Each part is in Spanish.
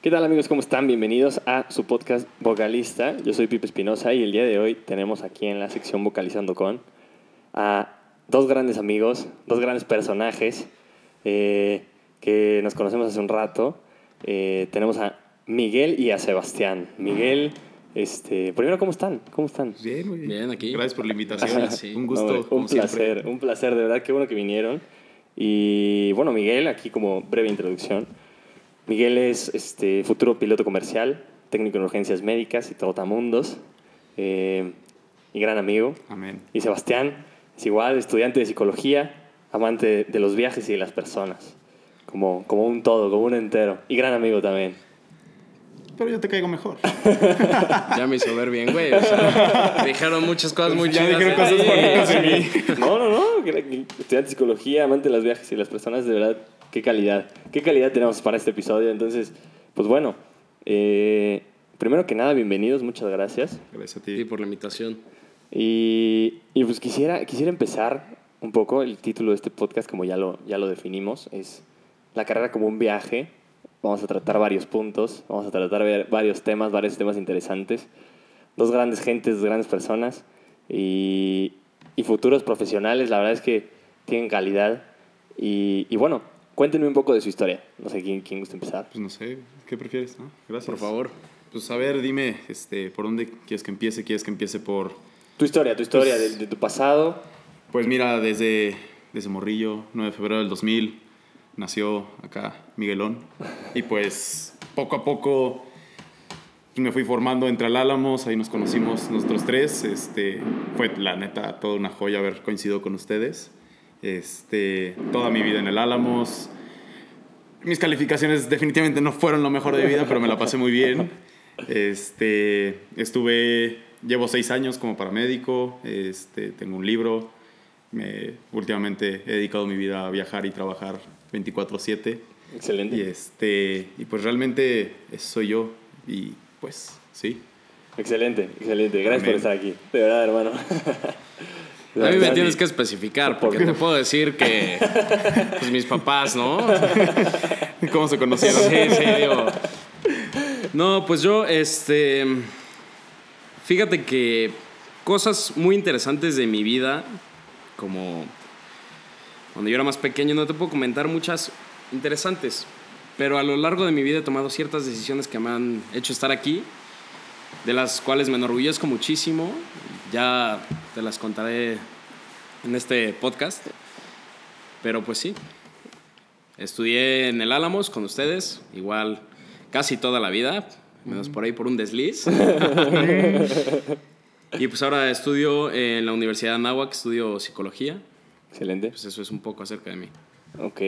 ¿Qué tal amigos? ¿Cómo están? Bienvenidos a su podcast Vocalista. Yo soy Pipe Espinosa y el día de hoy tenemos aquí en la sección Vocalizando con a dos grandes amigos, dos grandes personajes eh, que nos conocemos hace un rato. Eh, tenemos a Miguel y a Sebastián. Miguel, este, primero, ¿cómo están? ¿Cómo están? Bien, muy bien. Bien, aquí. Gracias por la invitación. Sí. Un gusto. No, como un siempre. placer, un placer, de verdad, qué bueno que vinieron. Y bueno, Miguel, aquí como breve introducción. Miguel es este, futuro piloto comercial, técnico en urgencias médicas y trotamundos, eh, y gran amigo. Amén. Y Sebastián es igual, estudiante de psicología, amante de, de los viajes y de las personas, como, como un todo, como un entero, y gran amigo también. Pero yo te caigo mejor. Ya me hizo ver bien, güey. O sea, dijeron muchas cosas muy Ya chidas. dijeron de cosas ti. bonitas de mí. No, no, no. Estudiante de psicología, amante de los viajes y las personas, de verdad, qué calidad. Qué calidad tenemos para este episodio. Entonces, pues bueno, eh, primero que nada, bienvenidos, muchas gracias. Gracias a Sí, ti. por la invitación. Y, y pues quisiera, quisiera empezar un poco, el título de este podcast, como ya lo, ya lo definimos, es la carrera como un viaje. Vamos a tratar varios puntos, vamos a tratar ver- varios temas, varios temas interesantes. Dos grandes gentes, dos grandes personas y, y futuros profesionales, la verdad es que tienen calidad. Y, y bueno, cuéntenme un poco de su historia. No sé quién, quién gusta empezar. Pues no sé, ¿qué prefieres? no? Gracias. Por favor. Pues a ver, dime, este, ¿por dónde quieres que empiece? ¿Quieres que empiece por...? Tu historia, tu historia Pues- de, de tu pasado. Pues mira, desde, desde Morrillo, 9 de febrero del 2000, nació acá Miguelón. Y pues poco a poco me fui formando entre el Álamos, ahí nos conocimos nosotros tres. Este, fue la neta toda una joya haber coincidido con ustedes. Este, toda mi vida en el Álamos. Mis calificaciones definitivamente no fueron lo mejor de mi vida, pero me la pasé muy bien. Este, estuve, llevo seis años como paramédico, este, tengo un libro, me, últimamente he dedicado mi vida a viajar y trabajar 24/7 Excelente. y, este, y pues realmente eso soy yo y pues sí. Excelente, excelente. Gracias por estar aquí. De verdad, hermano. A mí me tienes que especificar, porque te puedo decir que pues mis papás, ¿no? ¿Cómo se conocieron? Sí, sí, digo. No, pues yo, este. Fíjate que cosas muy interesantes de mi vida, como cuando yo era más pequeño, no te puedo comentar muchas interesantes, pero a lo largo de mi vida he tomado ciertas decisiones que me han hecho estar aquí, de las cuales me enorgullezco muchísimo. Ya te las contaré en este podcast. Pero pues sí, Estudié en el Álamos con ustedes, igual casi toda la vida, menos por ahí por un desliz. y pues ahora estudio en la Universidad de Anáhuac, estudio psicología. Excelente. Pues eso es un poco acerca de mí. Ok.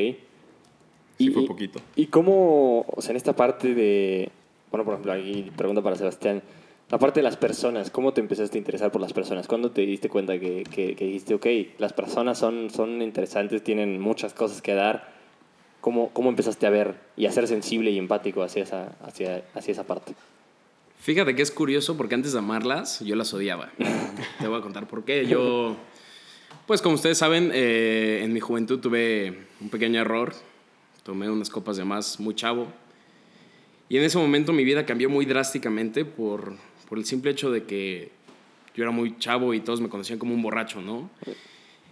Sí, fue poquito. ¿Y cómo, o sea, en esta parte de, bueno, por ejemplo, aquí pregunta para Sebastián, la parte de las personas, ¿cómo te empezaste a interesar por las personas? ¿Cuándo te diste cuenta que, que, que dijiste, ok, las personas son, son interesantes, tienen muchas cosas que dar? ¿Cómo, ¿Cómo empezaste a ver y a ser sensible y empático hacia esa, hacia, hacia esa parte? Fíjate que es curioso porque antes de amarlas yo las odiaba. Te voy a contar por qué. Yo, pues como ustedes saben, eh, en mi juventud tuve un pequeño error. Tomé unas copas de más muy chavo. Y en ese momento mi vida cambió muy drásticamente por, por el simple hecho de que yo era muy chavo y todos me conocían como un borracho, ¿no?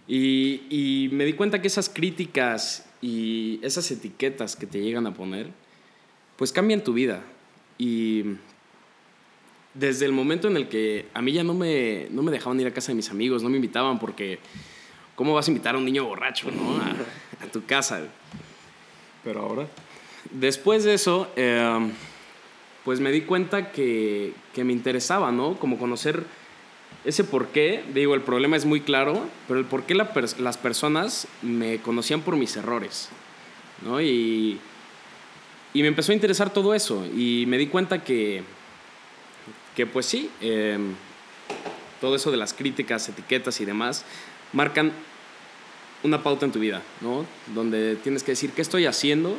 Y, y me di cuenta que esas críticas y esas etiquetas que te llegan a poner, pues cambian tu vida. Y desde el momento en el que a mí ya no me, no me dejaban ir a casa de mis amigos, no me invitaban porque ¿cómo vas a invitar a un niño borracho, no? A, a tu casa. Pero ahora... Después de eso, eh, pues me di cuenta que, que me interesaba, ¿no? Como conocer ese por qué. Digo, el problema es muy claro, pero el por qué las personas me conocían por mis errores, ¿no? Y, y me empezó a interesar todo eso. Y me di cuenta que, que pues sí, eh, todo eso de las críticas, etiquetas y demás, marcan una pauta en tu vida, ¿no? Donde tienes que decir, ¿qué estoy haciendo?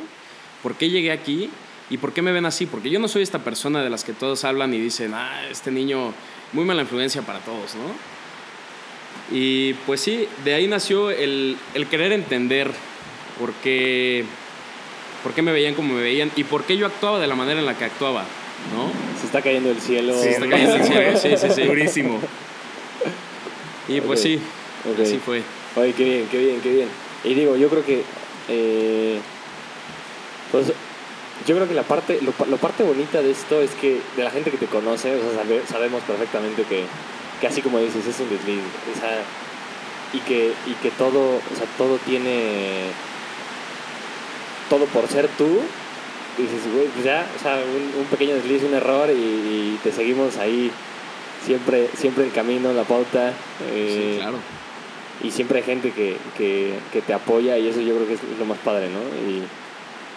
¿Por qué llegué aquí? ¿Y por qué me ven así? Porque yo no soy esta persona de las que todos hablan y dicen, ah, este niño, muy mala influencia para todos, ¿no? Y pues sí, de ahí nació el, el querer entender por qué, por qué me veían como me veían y por qué yo actuaba de la manera en la que actuaba, ¿no? Se está cayendo el cielo. Se está cayendo el cielo, sí, sí, sí. Durísimo. Y pues Ok. sí, así fue. Oye, qué bien, qué bien, qué bien. Y digo, yo creo que. eh, pues, yo creo que la parte, lo, pa- lo parte bonita de esto es que de la gente que te conoce, o sea, sabe- sabemos perfectamente que, que así como dices, es un desliz. O sea, y que, y que todo, o sea, todo tiene. Todo por ser tú. Dices, güey, pues ya, o sea, un, un pequeño desliz, un error y, y te seguimos ahí. Siempre, siempre el camino, la pauta. eh, Sí, claro. y siempre hay gente que, que, que te apoya y eso yo creo que es lo más padre, ¿no? Y,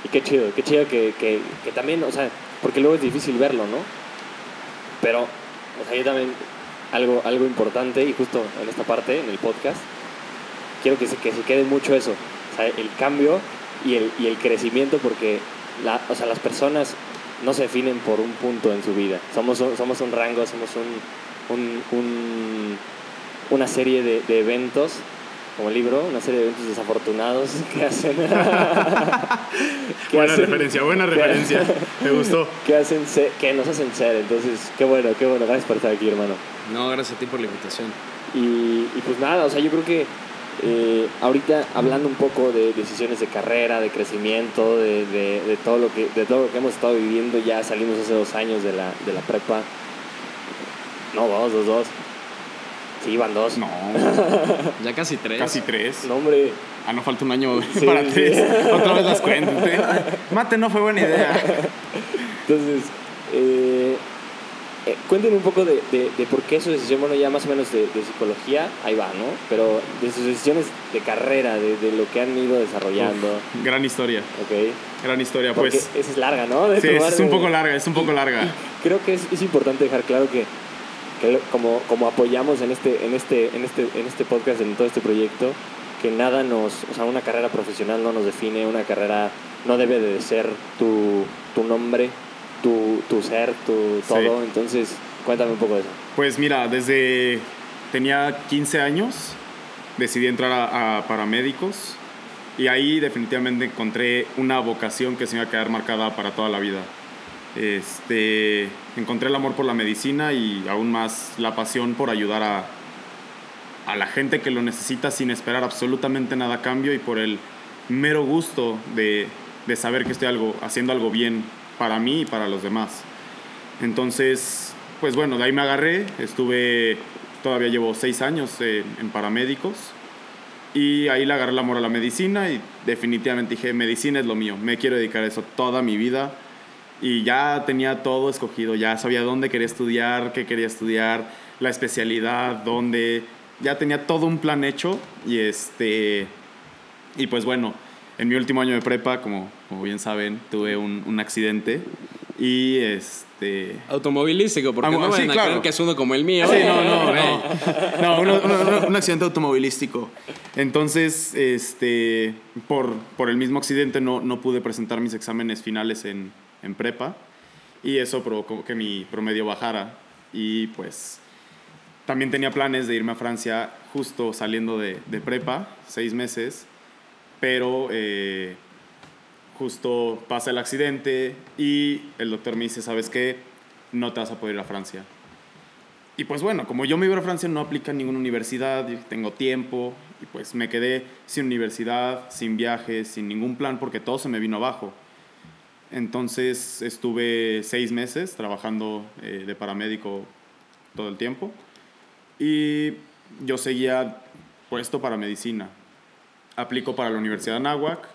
y qué chido, qué chido que, que, que también, o sea, porque luego es difícil verlo, ¿no? Pero, o sea, yo también, algo, algo importante y justo en esta parte, en el podcast, quiero que se, que se quede mucho eso, o sea, el cambio y el, y el crecimiento porque, la, o sea, las personas no se definen por un punto en su vida, somos, somos un rango, somos un, un, un- una serie de eventos, como el libro, una serie de eventos desafortunados que hacen... que Buena hacen- referencia, buena referencia. Me gustó. que, hacen ser- que nos hacen ser, entonces, qué bueno, qué bueno, gracias por estar aquí, hermano. No, gracias a ti por la invitación. Y, y pues nada, o sea, yo creo que eh, ahorita hablando un poco de decisiones de carrera, de crecimiento, de, de- de todo lo que, de todo lo que hemos estado viviendo, ya salimos hace dos años de la, de la prepa. No, dos, dos, dos. Sí, van dos. No, Ya casi tres. casi tres. No, hombre. Ah, no falta un año Sí, para sí. tres. Otra vez las cuentas. ¿eh? Mate no fue buena idea. Entonces, eh, eh, cuéntenme un poco de, de, de por qué su decisión, bueno, ya más o menos de, de psicología, ahí va, ¿no? Pero de sus decisiones de carrera, de, de lo que han ido desarrollando, Gran historia, ¿ok? gran historia. Porque Pues esa es larga, ¿no? De sí, tomar es un poco larga, es un poco larga. Creo que es, es importante dejar claro que, que como, como apoyamos en este, en, este, en, este, en este podcast, en todo este proyecto, que nada nos, o sea, una carrera profesional no nos define, una carrera no debe de ser tu, tu nombre, tu, tu ser, tu Sí. todo. Entonces, cuéntame un poco de eso. Pues mira, desde tenía 15 años decidí entrar a, a paramédicos y ahí definitivamente encontré una vocación que se me iba a quedar marcada para toda la vida. Este, encontré el amor por la medicina y aún más la pasión por ayudar a, a la gente que lo necesita sin esperar absolutamente nada a cambio y por el mero gusto de, de saber que estoy algo, haciendo algo bien para mí y para los demás. Entonces, pues bueno, de ahí me agarré, estuve, todavía llevo seis años eh, en paramédicos y ahí le agarré el amor a la medicina y definitivamente dije, medicina es lo mío, me quiero dedicar a eso toda mi vida y ya tenía todo escogido, ya sabía dónde quería estudiar, qué quería estudiar, la especialidad, dónde, ya tenía todo un plan hecho y este, y pues bueno, en mi último año de prepa, como, como bien saben, tuve un, un accidente y este... Automovilístico, porque Ah, no sí, a claro. que es uno como el mío. Sí, no, no, no. No, uno- un accidente automovilístico. Entonces, este, por, por el mismo accidente no, no pude presentar mis exámenes finales en, en prepa y eso provocó que mi promedio bajara y pues también tenía planes de irme a Francia justo saliendo de, prepa, seis meses, pero eh, justo pasa el accidente y el doctor me dice, ¿sabes qué? No te vas a poder ir a Francia. Y pues bueno, como yo me iba a Francia no aplica en ninguna universidad, tengo tiempo y pues me quedé sin universidad, sin viajes, sin ningún plan porque todo se me vino abajo. Entonces estuve seis meses trabajando eh, de paramédico todo el tiempo y yo seguía puesto para medicina. Aplico para la Universidad de Anáhuac,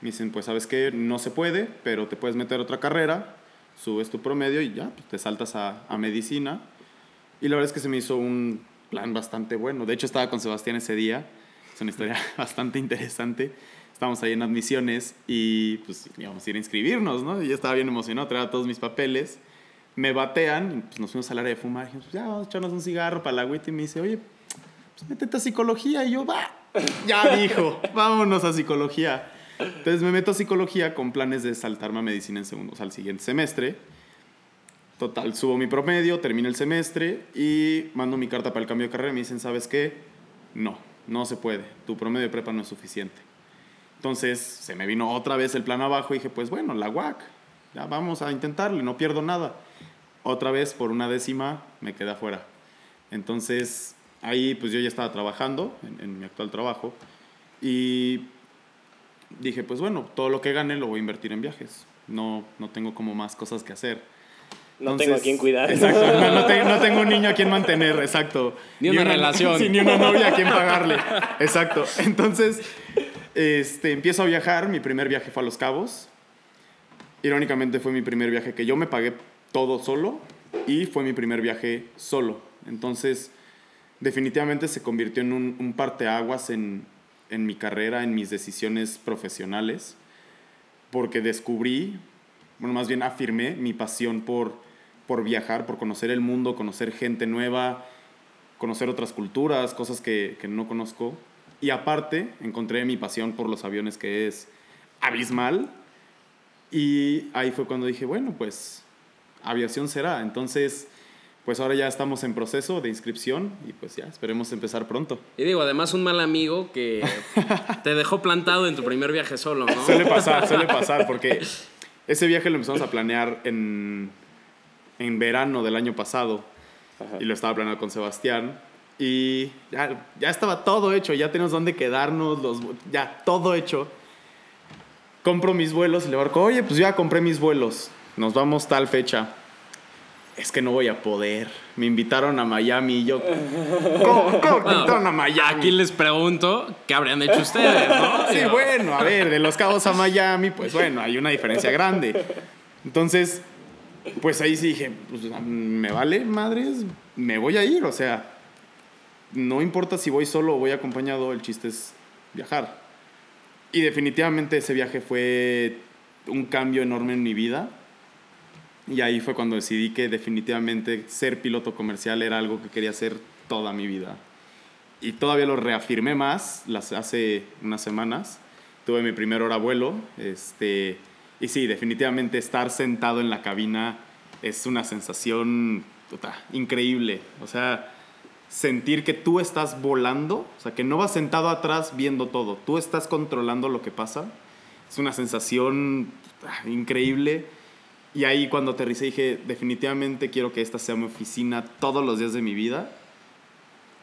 me dicen pues sabes qué, no se puede, pero te puedes meter otra carrera, subes tu promedio y ya, pues, te saltas a, a medicina. Y la verdad es que se me hizo un plan bastante bueno. De hecho, estaba con Sebastián ese día. Es una historia bastante interesante. Estábamos ahí en admisiones y pues íbamos a ir a inscribirnos, ¿no? Y yo estaba bien emocionado, traía todos mis papeles. Me batean, y, pues nos fuimos al área de fumar. Dijimos, ya, vamos a echarnos un cigarro para la agüita. Y me dice, oye, pues métete a psicología. Y yo, va, ya dijo, vámonos a psicología. Entonces me meto a psicología con planes de saltarme a medicina en segundo, o sea, al siguiente semestre. Total, subo mi promedio, termino el semestre y mando mi carta para el cambio de carrera y me dicen, ¿sabes qué? No, no se puede. Tu promedio de prepa no es suficiente. Entonces se me vino otra vez el plan abajo y dije, pues bueno, la UAC, ya vamos a intentarle, no pierdo nada. Otra vez por una décima me quedé afuera. Entonces ahí pues yo ya estaba trabajando en, en mi actual trabajo y dije, pues bueno, todo lo que gane lo voy a invertir en viajes. No, no tengo como más cosas que hacer. No tengo a quien cuidar. Exacto, no, no te- no tengo un niño a quien mantener, exacto. Ni una relación. sí, ni una novia a quien pagarle. Exacto. Entonces, este, empiezo a viajar. Mi primer viaje fue a Los Cabos. Irónicamente fue mi primer viaje que yo me pagué todo solo y fue mi primer viaje solo. Entonces, definitivamente se convirtió en un, un parteaguas en, en mi carrera, en mis decisiones profesionales, porque descubrí, bueno, más bien afirmé mi pasión por, por viajar, por conocer el mundo, conocer gente nueva, conocer otras culturas, cosas que, que no conozco. Y aparte, encontré mi pasión por los aviones, que es abismal. Y ahí fue cuando dije, bueno, pues aviación será. Entonces, pues ahora ya estamos en proceso de inscripción y pues ya, esperemos empezar pronto. Y digo, además un mal amigo que te dejó plantado en tu primer viaje solo, ¿no? Suele pasar, suele pasar, porque ese viaje lo empezamos a planear en, en verano del año pasado Ajá. y lo estaba planeando con Sebastián. Y ya, ya estaba todo hecho, ya tenemos dónde quedarnos, los, ya todo hecho. Compro mis vuelos y le marco, oye, pues ya compré mis vuelos, nos vamos tal fecha. Es que no voy a poder. Me invitaron a Miami y yo. ¿Cómo, cómo me invitaron a Miami? Aquí les pregunto qué habrían hecho ustedes, ¿no? Sí, bueno, a ver, de Los Cabos a Miami, pues bueno, hay una diferencia grande. Entonces, pues ahí sí dije, pues me vale, madres, me voy a ir, o sea, no importa si voy solo o voy acompañado, el chiste es viajar. Y definitivamente ese viaje fue un cambio enorme en mi vida. Y ahí fue cuando decidí que definitivamente ser piloto comercial era algo que quería hacer toda mi vida. Y todavía lo reafirmé más las, hace unas semanas. Tuve mi primer hora vuelo. Este, y sí, definitivamente estar sentado en la cabina es una sensación puta, increíble. O sea, sentir que tú estás volando, o sea, que no vas sentado atrás viendo todo, tú estás controlando lo que pasa. Es una sensación puta, increíble. Y ahí cuando aterricé dije, definitivamente quiero que esta sea mi oficina todos los días de mi vida.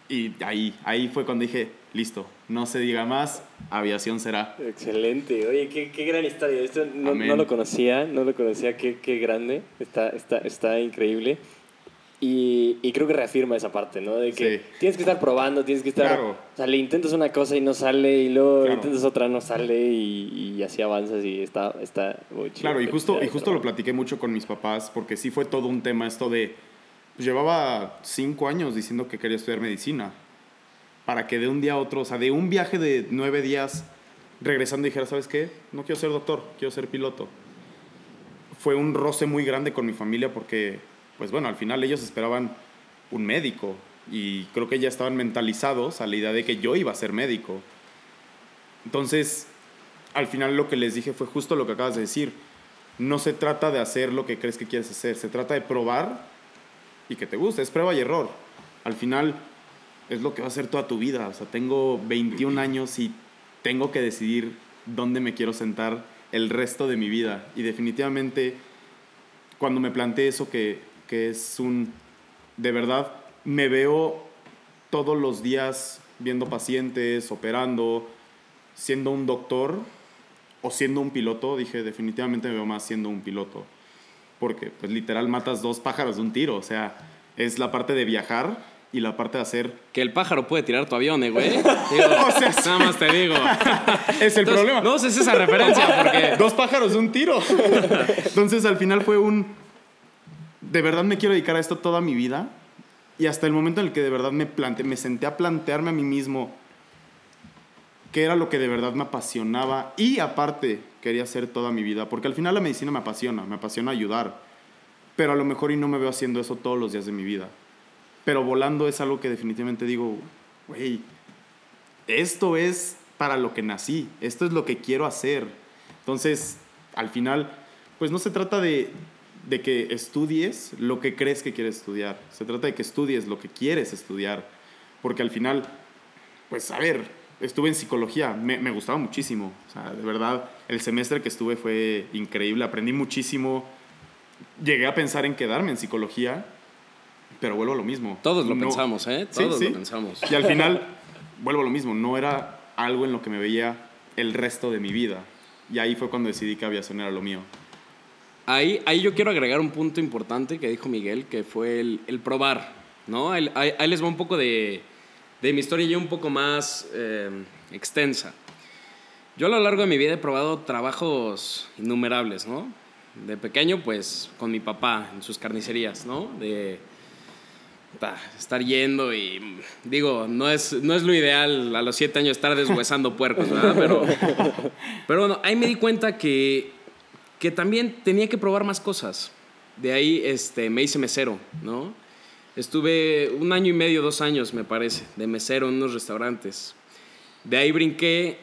Y ahí, ahí fue cuando dije, listo, no se diga más, aviación será. Excelente, oye, qué, qué gran historia. Esto no, no lo conocía, no lo conocía, qué, qué grande, está, está, está increíble. Y, y creo que reafirma esa parte, ¿no? De que Sí. tienes que estar probando, tienes que estar... Claro. O sea, le intentas una cosa y no sale, y luego Claro. intentas otra, no sale, y, y así avanzas y está, está muy chido. Claro, y justo, y justo lo platiqué mucho con mis papás, porque sí fue todo un tema esto de... pues, llevaba cinco años diciendo que quería estudiar medicina, para que de un día a otro, o sea, de un viaje de nueve días, regresando dijera, ¿sabes qué? No quiero ser doctor, quiero ser piloto. Fue un roce muy grande con mi familia porque, pues bueno, al final ellos esperaban un médico y creo que ya estaban mentalizados a la idea de que yo iba a ser médico. Entonces, al final lo que les dije fue justo lo que acabas de decir. No se trata de hacer lo que crees que quieres hacer, se trata de probar y que te guste, es prueba y error. Al final es lo que va a ser toda tu vida. O sea, tengo 21 años y tengo que decidir dónde me quiero sentar el resto de mi vida. Y definitivamente, cuando me planteé eso, que, que es un... De verdad, me veo todos los días viendo pacientes, operando, siendo un doctor o siendo un piloto, dije, definitivamente me veo más siendo un piloto. Porque, pues, literal, matas dos pájaros de un tiro. O sea, es la parte de viajar y la parte de hacer... Que el pájaro puede tirar tu avión, eh, güey. Digo, O sea, nada más te digo. Es el Entonces, problema. No uses esa referencia porque... Dos pájaros de un tiro. Entonces, al final fue un... De verdad me quiero dedicar a esto toda mi vida. Y hasta el momento en el que de verdad me planteé, me senté a plantearme a mí mismo qué era lo que de verdad me apasionaba y aparte quería hacer toda mi vida. Porque al final la medicina me apasiona, me apasiona ayudar. Pero a lo mejor y no me veo haciendo eso todos los días de mi vida. Pero volando es algo que definitivamente digo, güey, esto es para lo que nací, esto es lo que quiero hacer. Entonces, al final, pues no se trata de, de que estudies lo que crees que quieres estudiar, se trata de que estudies lo que quieres estudiar, porque al final, pues a ver, estuve en psicología, me, me, gustaba muchísimo. O sea, de verdad, el semestre que estuve fue increíble, aprendí muchísimo. Llegué a pensar en quedarme en psicología, pero vuelvo a lo mismo. Todos lo pensamos, ¿eh? Todos lo pensamos. Y al final, vuelvo a lo mismo, no era algo en lo que me veía el resto de mi vida. Y ahí fue cuando decidí que aviación era lo mío. Ahí, ahí yo quiero agregar un punto importante que dijo Miguel, que fue el, el probar, ¿no? Ahí, ahí, les va un poco de, de mi historia ya un poco más eh, extensa. Yo a lo largo de mi vida he probado trabajos innumerables, ¿no? De pequeño, pues, con mi papá en sus carnicerías, ¿no? De estar yendo y, digo, no es, no es lo ideal a los siete años estar deshuesando puercos, ¿verdad? Pero, pero bueno, ahí me di cuenta que, que también tenía que probar más cosas. De ahí este, me hice mesero, ¿no? Estuve un año y medio, dos años, me parece, de mesero en unos restaurantes. De ahí brinqué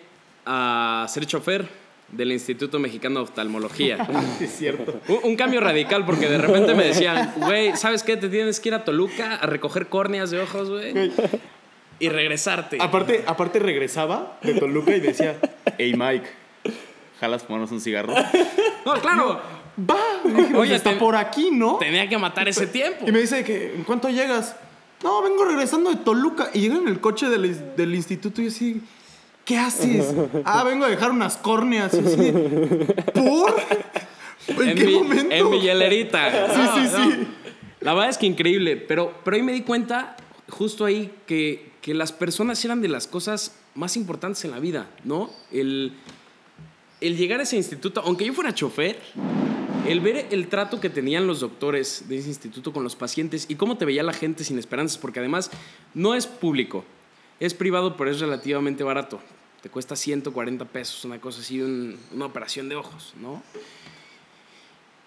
a ser chofer del Instituto Mexicano de Oftalmología. Es cierto. Un, cambio radical porque de repente me decían, güey, ¿sabes qué? Te tienes que ir a Toluca a recoger córneas de ojos, güey. Y regresarte. Aparte, aparte regresaba de Toluca y decía, hey Mike, ¿jalas ponernos un cigarro? No, claro va. Oye, está por aquí, ¿no? Tenía que matar ese tiempo. Y me dice que, ¿en cuánto llegas? No, vengo regresando de Toluca. Y llega en el coche del, del instituto y así, ¿qué haces? ah, vengo a dejar unas córneas. Y así, ¿por? ¿En, qué momento? En mi hielerita. sí, sí, sí. La verdad es que increíble. Pero, pero ahí me di cuenta, justo ahí, que, que las personas eran de las cosas más importantes en la vida, ¿no? El, el llegar a ese instituto, aunque yo fuera chofer, el ver el trato que tenían los doctores de ese instituto con los pacientes y cómo te veía la gente sin esperanzas, porque además no es público, es privado, pero es relativamente barato. Te cuesta 140 pesos, una cosa así, una operación de ojos, ¿no?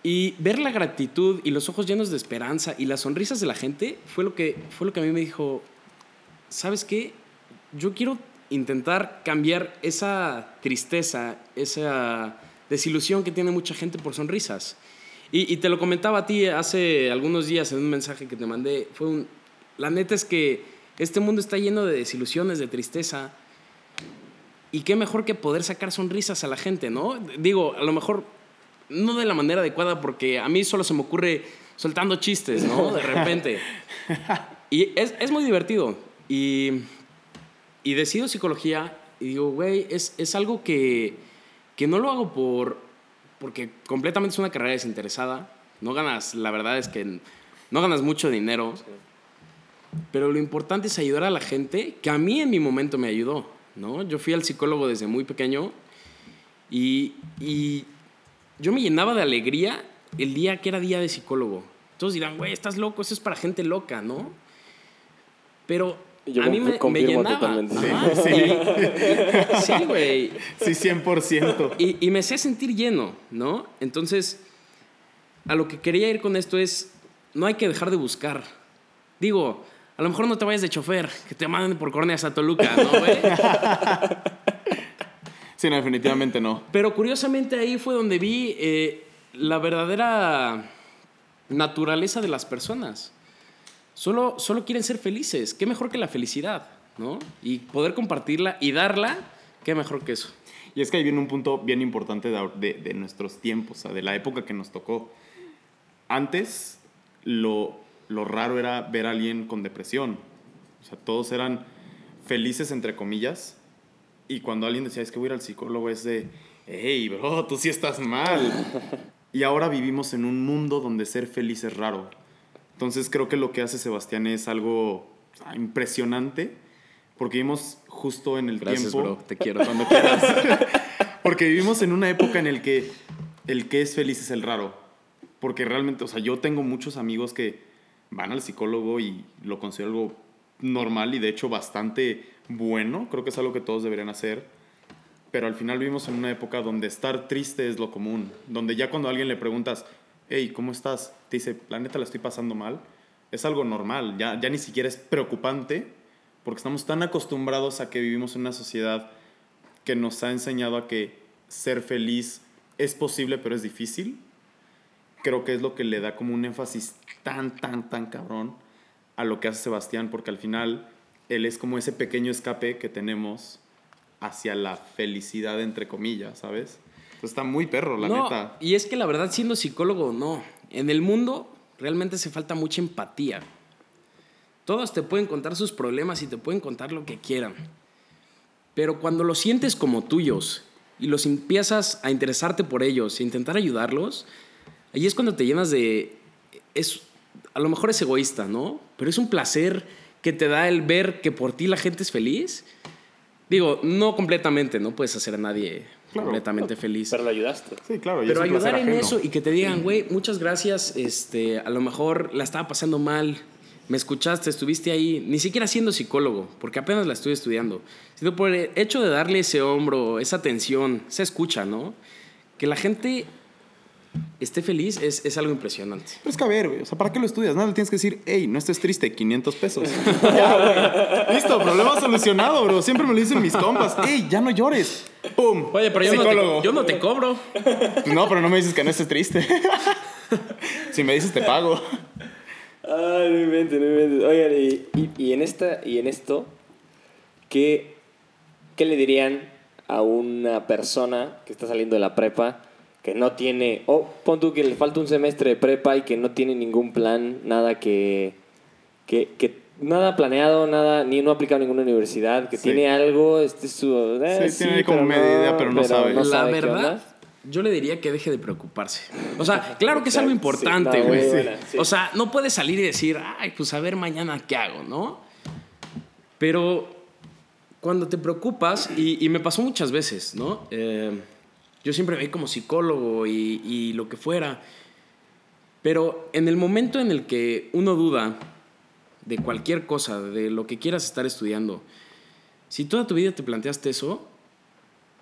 Y ver la gratitud y los ojos llenos de esperanza y las sonrisas de la gente fue lo que, fue lo que a mí me dijo, ¿sabes qué? Yo quiero intentar cambiar esa tristeza, esa desilusión que tiene mucha gente por sonrisas. Y, te lo comentaba a ti hace algunos días en un mensaje que te mandé. Fue un, la neta es que este mundo está lleno de desilusiones, de tristeza. Y qué mejor que poder sacar sonrisas a la gente, ¿no? Digo, a lo mejor no de la manera adecuada, porque a mí solo se me ocurre soltando chistes, ¿no? De repente. Y es, es muy divertido. Y, y decido psicología y digo, güey, es, es algo que que no lo hago por, porque completamente es una carrera desinteresada. No ganas, la verdad es que no ganas mucho dinero. Pero lo importante es ayudar a la gente que a mí en mi momento me ayudó. ¿no? Yo fui al psicólogo desde muy pequeño y, y yo me llenaba de alegría el día que era día de psicólogo. Todos dirán, güey, estás loco, eso es para gente loca, ¿no? Pero a mí me, me llenaba. Totalmente. Sí, sí. güey. Sí, 100%. Y, y me hacía sentir lleno, ¿no? Entonces, a lo que quería ir con esto es, no hay que dejar de buscar. Digo, a lo mejor no te vayas de chofer, que te manden por córneas a Toluca, ¿no, güey? Sí, no, definitivamente no. Pero curiosamente ahí fue donde vi eh, la verdadera naturaleza de las personas. Solo, solo quieren ser felices. ¿Qué mejor que la felicidad? ¿no? Y poder compartirla y darla, ¿qué mejor que eso? Y es que ahí viene un punto bien importante de, de, nuestros tiempos, de la época que nos tocó. Antes, lo, lo raro era ver a alguien con depresión. O sea, todos eran felices, entre comillas. Y cuando alguien decía, es que voy a ir al psicólogo, es de, hey, bro, tú sí estás mal. y ahora vivimos en un mundo donde ser feliz es raro. Entonces creo que lo que hace Sebastián es algo impresionante porque vivimos justo en el Gracias, tiempo. Bro, te quiero cuando quieras. porque vivimos en una época en el que el que es feliz es el raro. Porque realmente, o sea, yo tengo muchos amigos que van al psicólogo y lo considero algo normal y de hecho bastante bueno. Creo que es algo que todos deberían hacer. Pero al final vivimos en una época donde estar triste es lo común. Donde ya cuando a alguien le preguntas, hey, ¿cómo estás? Te dice, la neta la estoy pasando mal. Es algo normal, ya, ya ni siquiera es preocupante, porque estamos tan acostumbrados a que vivimos en una sociedad que nos ha enseñado a que ser feliz es posible, pero es difícil. Creo que es lo que le da como un énfasis tan, tan, tan cabrón a lo que hace Sebastián, porque al final él es como ese pequeño escape que tenemos hacia la felicidad, entre comillas, ¿sabes? Entonces está muy perro, la no, neta. Y es que la verdad, siendo psicólogo, no. En el mundo realmente hace falta mucha empatía. Todos te pueden contar sus problemas y te pueden contar lo que quieran. Pero cuando los sientes como tuyos y los empiezas a interesarte por ellos e intentar ayudarlos, ahí es cuando te llenas de... Es, a lo mejor es egoísta, ¿no? Pero es un placer que te da el ver que por ti la gente es feliz. Digo, no completamente, no puedes hacer a nadie Claro. completamente feliz. Pero lo ayudaste. Sí, claro. Pero ayudar en ajeno. eso y que te digan, güey, muchas gracias, este, a lo mejor la estaba pasando mal, me escuchaste, estuviste ahí, ni siquiera siendo psicólogo, porque apenas la estoy estudiando, sino por el hecho de darle ese hombro, esa atención, esa escucha, ¿no? Que la gente esté feliz es, es algo impresionante. Pero es que a ver, güey, o sea, ¿para qué lo estudias? Nada, le tienes que decir, hey, no estés triste, 500 pesos. ya, güey. Listo, problema solucionado, bro. Siempre me lo dicen mis compas, hey, ya no llores. ¡Pum! Oye, pero yo no, te, yo no te cobro. Pues no, pero no me dices que no estés triste. si me dices, te pago. Ay, no inventes, no inventes. Oigan, y, y- y en, esta, y en esto, ¿qué, ¿qué le dirían a una persona que está saliendo de la prepa, que no tiene, o pon tú que le falta un semestre de prepa y que no tiene ningún plan, nada que, que, que nada planeado, nada, ni no ha aplicado a ninguna universidad, que Sí. tiene algo, este es su... eh, Sí, tiene como media idea, pero no sabe. la sabe verdad, onda. yo le diría que deje de preocuparse. O sea, claro que es algo importante, güey. O sea, no puedes salir y decir, ay, pues a ver mañana qué hago, ¿no? Pero cuando te preocupas, y, y me pasó muchas veces, ¿no? Eh, yo siempre me vi como psicólogo y, y lo que fuera. Pero en el momento en el que uno duda de cualquier cosa, de lo que quieras estar estudiando, si toda tu vida te planteaste eso,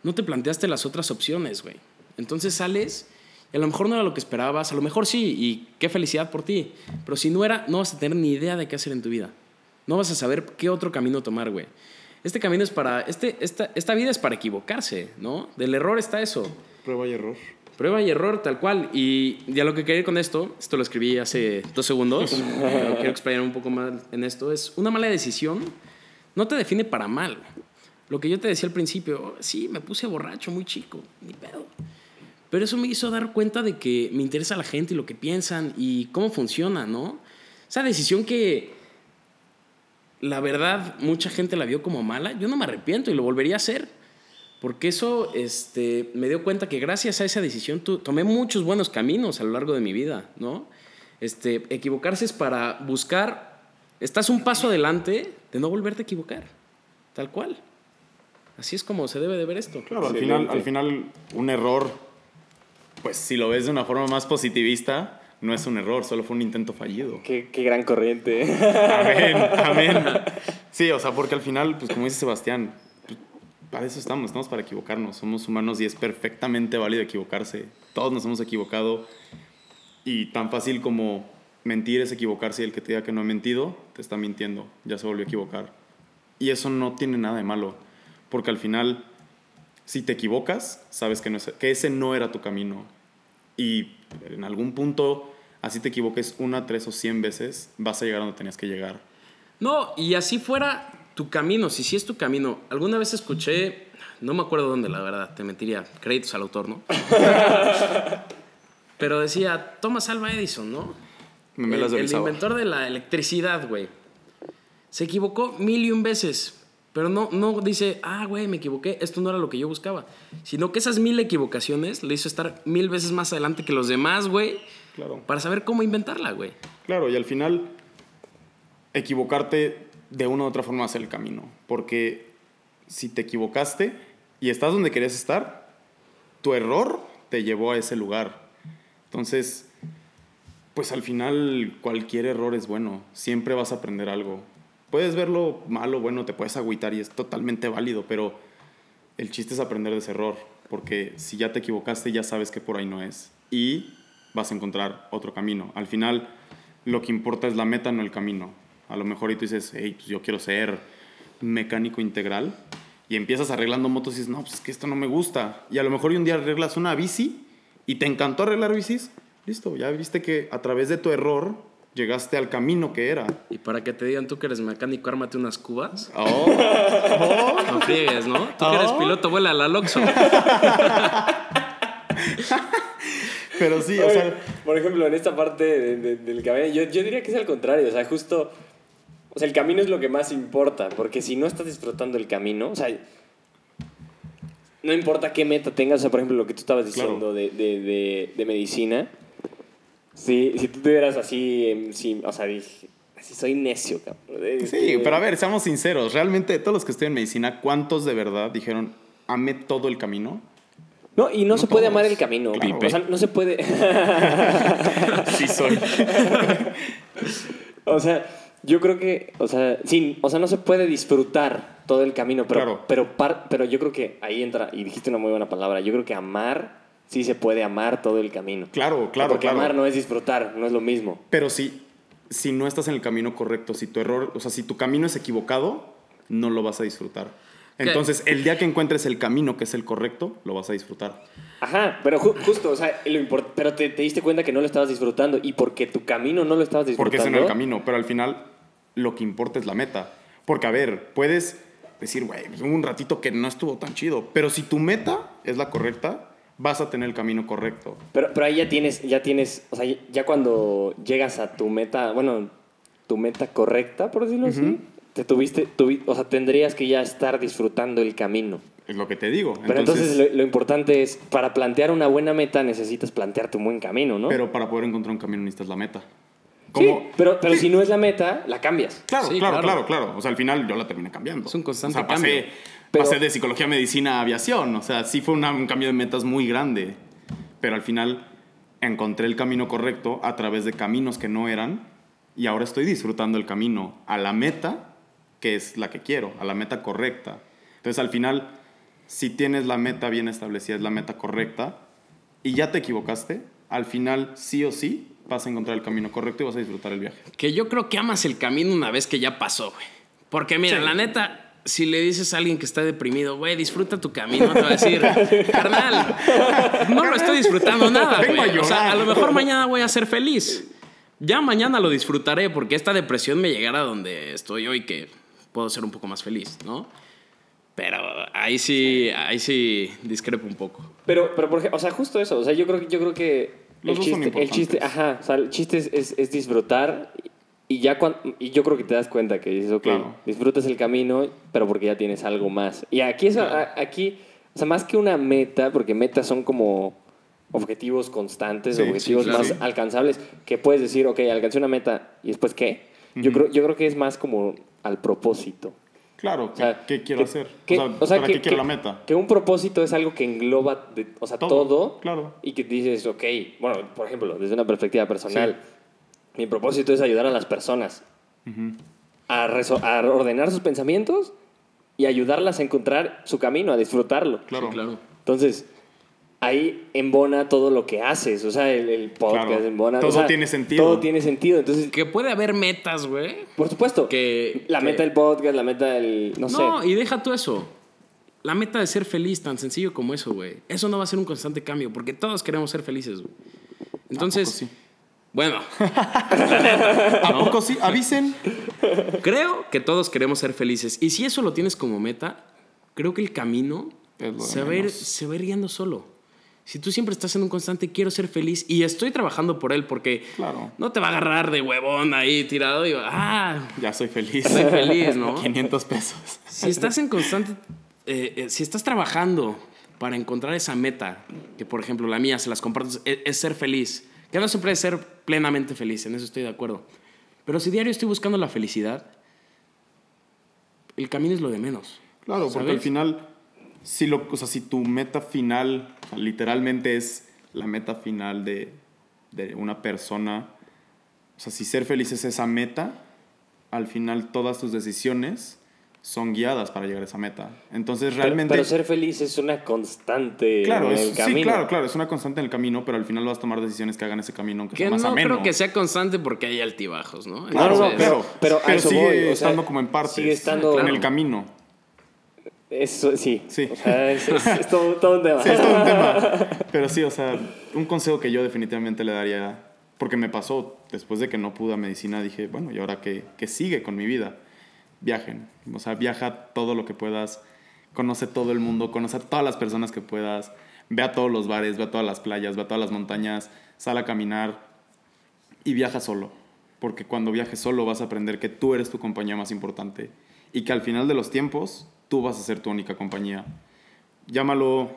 no te planteaste las otras opciones, güey. Entonces sales y a lo mejor no era lo que esperabas, a lo mejor sí, y qué felicidad por ti. Pero si no era, no vas a tener ni idea de qué hacer en tu vida. No vas a saber qué otro camino tomar, güey. Este camino es para, este, esta, esta vida es para equivocarse, ¿no? Del error está eso. Prueba y error. Prueba y error, tal cual. Y ya lo que quería ir con esto, esto lo escribí hace dos segundos, pero quiero explayar un poco más en esto, es una mala decisión no te define para mal. Lo que yo te decía al principio, sí, me puse borracho muy chico, ni pedo. Pero eso me hizo dar cuenta de que me interesa la gente y lo que piensan y cómo funciona, ¿no? Esa decisión que la verdad mucha gente la vio como mala, yo no me arrepiento y lo volvería a hacer. Porque eso este, me dio cuenta que gracias a esa decisión tu- tomé muchos buenos caminos a lo largo de mi vida, ¿no? Este, equivocarse es para buscar, estás un paso adelante de no volverte a equivocar, tal cual. Así es como se debe de ver esto. Claro, al final, al final, un error, pues si lo ves de una forma más positivista, no es un error, solo fue un intento fallido. Qué, qué gran corriente. Amén, amén. Sí, o sea, porque al final, pues como dice Sebastián, pues, para eso estamos, estamos para equivocarnos. Somos humanos y es perfectamente válido equivocarse. Todos nos hemos equivocado. Y tan fácil como mentir es equivocarse y el que te diga que no ha mentido, te está mintiendo, ya se volvió a equivocar. Y eso no tiene nada de malo, porque al final, si te equivocas, sabes que, no es- que ese no era tu camino. Y en algún punto, así te equivoques una, tres o cien veces, vas a llegar a donde tenías que llegar. No, y así fuera tu camino, si sí es tu camino. Alguna vez escuché, no me acuerdo dónde, la verdad, te mentiría, créditos al autor, ¿no? Pero decía, Thomas Alva Edison, ¿no? Me el, el inventor de la electricidad, güey. Se equivocó mil y un veces. Pero no, no dice, ah, güey, me equivoqué, esto no era lo que yo buscaba. Sino que esas mil equivocaciones le hizo estar mil veces más adelante que los demás, güey, Claro. para saber cómo inventarla, güey. Claro, y al final, equivocarte de una u otra forma es el camino. Porque si te equivocaste y estás donde querías estar, tu error te llevó a ese lugar. Entonces, pues al final cualquier error es bueno. Siempre vas a aprender algo. Puedes verlo malo, bueno, te puedes agüitar y es totalmente válido, pero el chiste es aprender de ese error. Porque si ya te equivocaste, ya sabes que por ahí no es. Y vas a encontrar otro camino. Al final, lo que importa es la meta, no el camino. A lo mejor y tú dices, hey, pues yo quiero ser mecánico integral. Y empiezas arreglando motos y dices, no, pues es que esto no me gusta. Y a lo mejor un día arreglas una bici y te encantó arreglar bicis. Listo, ya viste que a través de tu error llegaste al camino que era. Y para que te digan tú que eres mecánico, ármate unas cubas. Oh, No friegues, ¿no? Tú que eres Oh. piloto, vuela a la Loxo. pero sí, o sea, por ejemplo, en esta parte de- de- del camino, yo, yo diría que es al contrario, o sea, justo, o sea, el camino es lo que más importa, porque si no estás disfrutando el camino, o sea, no importa qué meta tengas, o sea, por ejemplo, lo que tú estabas diciendo Claro. de, de, de, de medicina, si, si tú tuvieras así, em, sí, o sea, dije, así soy necio, cabrón. sí, pero a ver, seamos sinceros. Realmente, de todos los que estudian medicina, ¿cuántos de verdad dijeron, amé todo el camino? No, y no, No se puede todos. amar el camino, Claro. o sea, no se puede... Sí, soy. O sea, yo creo que, o sea, sí, o sea, no se puede disfrutar todo el camino, pero, Claro. pero, par- pero yo creo que ahí entra, y dijiste una muy buena palabra, yo creo que amar, sí se puede amar todo el camino. Claro, claro, Porque claro. amar no es disfrutar, no es lo mismo. Pero si, si no estás en el camino correcto, si tu error, o sea, si tu camino es equivocado, no lo vas a disfrutar. ¿Qué? Entonces, el día que encuentres el camino que es el correcto, lo vas a disfrutar. Ajá, pero ju- justo, o sea, lo import- pero te, te diste cuenta que no lo estabas disfrutando y porque tu camino no lo estabas disfrutando. Porque ese no es el camino, pero al final lo que importa es la meta. Porque, a ver, puedes decir, güey, hubo un ratito que no estuvo tan chido, pero si tu meta es la correcta, vas a tener el camino correcto. Pero, pero ahí ya tienes, ya tienes, o sea, ya cuando llegas a tu meta, bueno, tu meta correcta, por decirlo así, te tuviste, tuvi- o sea, tendrías que ya estar disfrutando el camino. Es lo que te digo. Pero entonces, lo, lo importante es, para plantear una buena meta necesitas plantearte un buen camino, ¿no? Pero para poder encontrar un camino necesitas la meta. Sí, pero, pero Sí. si no es la meta, la cambias. Claro, Sí, claro, claro. claro, claro. O sea, al final yo la terminé cambiando. Es un constante o sea, pasé, cambio. Pero- pasé de psicología medicina a aviación. O sea, sí fue una- un cambio de metas muy grande. Pero al final encontré el camino correcto a través de caminos que no eran. Y ahora estoy disfrutando el camino a la meta que es la que quiero, a la meta correcta. Entonces, al final, si tienes la meta bien establecida, es la meta correcta, y ya te equivocaste, al final, sí o sí, vas a encontrar el camino correcto y vas a disfrutar el viaje. Que yo creo que amas el camino una vez que ya pasó, güey. Porque mira, Sí. la neta, si le dices a alguien que está deprimido, güey, disfruta tu camino, te va a decir, carnal, no lo estoy disfrutando nada, güey. O sea, a lo mejor mañana voy a ser feliz. Ya mañana lo disfrutaré porque esta depresión me llegará a donde estoy hoy, que puedo ser un poco más feliz, ¿no? Pero ahí sí, ahí sí discrepo un poco. Pero, pero por ejemplo, o sea, justo eso. O sea, yo creo, yo creo que Los el chiste, el chiste, ajá, o sea, el chiste es, es- es disfrutar y ya cuando, y yo creo que te das cuenta que dices, ok, Claro. disfrutas el camino, pero porque ya tienes algo más. Y aquí es, a- aquí, o sea, más que una meta, porque metas son como objetivos constantes, Sí, objetivos sí, claro. más alcanzables, que puedes decir, ok, alcancé una meta y después qué. Yo creo, yo creo que es más como al propósito. Claro, O sea, ¿qué, qué quiero que- hacer? que- o sea, o sea, ¿para que- qué quiero que- la meta? Que un propósito es algo que engloba, de- o sea, Todo, todo, claro. y que dices, ok, bueno, por ejemplo, desde una perspectiva personal, mi propósito es ayudar a las personas a, ordenar sus pensamientos y ayudarlas a encontrar su camino, a disfrutarlo. Claro. Sí, claro. Entonces, ahí embona todo lo que haces, o sea, el, el podcast Claro. embona. Todo o sea, tiene sentido. Todo tiene sentido. Entonces, Que puede haber metas, güey. por supuesto, Que, la que- meta del podcast, la meta del, no, No, sé. y deja tú eso. La meta de ser feliz, tan sencillo como eso, güey. Eso no va a ser un constante cambio, porque todos queremos ser felices, güey. Entonces, ¿A poco sí? Bueno, ¿A poco sí? Avisen. creo que todos queremos ser felices. Y si eso lo tienes como meta, creo que el camino se va, a ir, se va a ir guiando solo. Si tú siempre estás en un constante quiero ser feliz y estoy trabajando por él porque Claro. no te va a agarrar de huevón ahí tirado y ah, Ya soy feliz. soy feliz, ¿no? 500 pesos. Si estás en constante, eh, eh, si estás trabajando para encontrar esa meta, que por ejemplo la mía, se las comparto, es, es ser feliz. Que no se puede ser plenamente feliz, en eso estoy de acuerdo. Pero si diario estoy buscando la felicidad, el camino es lo de menos. Claro, porque al final, si, lo, o sea, si tu meta final, o sea, literalmente es la meta final de, de una persona, o sea, si ser feliz es esa meta, al final todas tus decisiones son guiadas para llegar a esa meta. Entonces Pero- realmente... Pero, ser feliz es una constante Claro, en es- el camino. sí, claro, claro, es una constante en el camino, pero al final vas a tomar decisiones que hagan ese camino aunque Que sea no más ameno. creo que sea constante porque hay altibajos, ¿no? No, no, no, Claro, pero, pero, pero sigue voy, o sea, estando como en partes. Sigue estando en el camino. Eso, sí. Sí. O sea, es, es- es todo, todo un tema. Sí, es todo un tema. Pero sí, o sea, un consejo que yo definitivamente le daría porque me pasó, después de que no pude a medicina, dije, bueno, ¿y ahora qué, qué sigue con mi vida? Viajen, o sea, viaja todo lo que puedas, conoce todo el mundo, conoce a todas las personas que puedas, ve a todos los bares, ve a todas las playas, ve a todas las montañas, sal a caminar y viaja solo. Porque cuando viajes solo vas a aprender que tú eres tu compañía más importante y que al final de los tiempos tú vas a ser tu única compañía. Llámalo,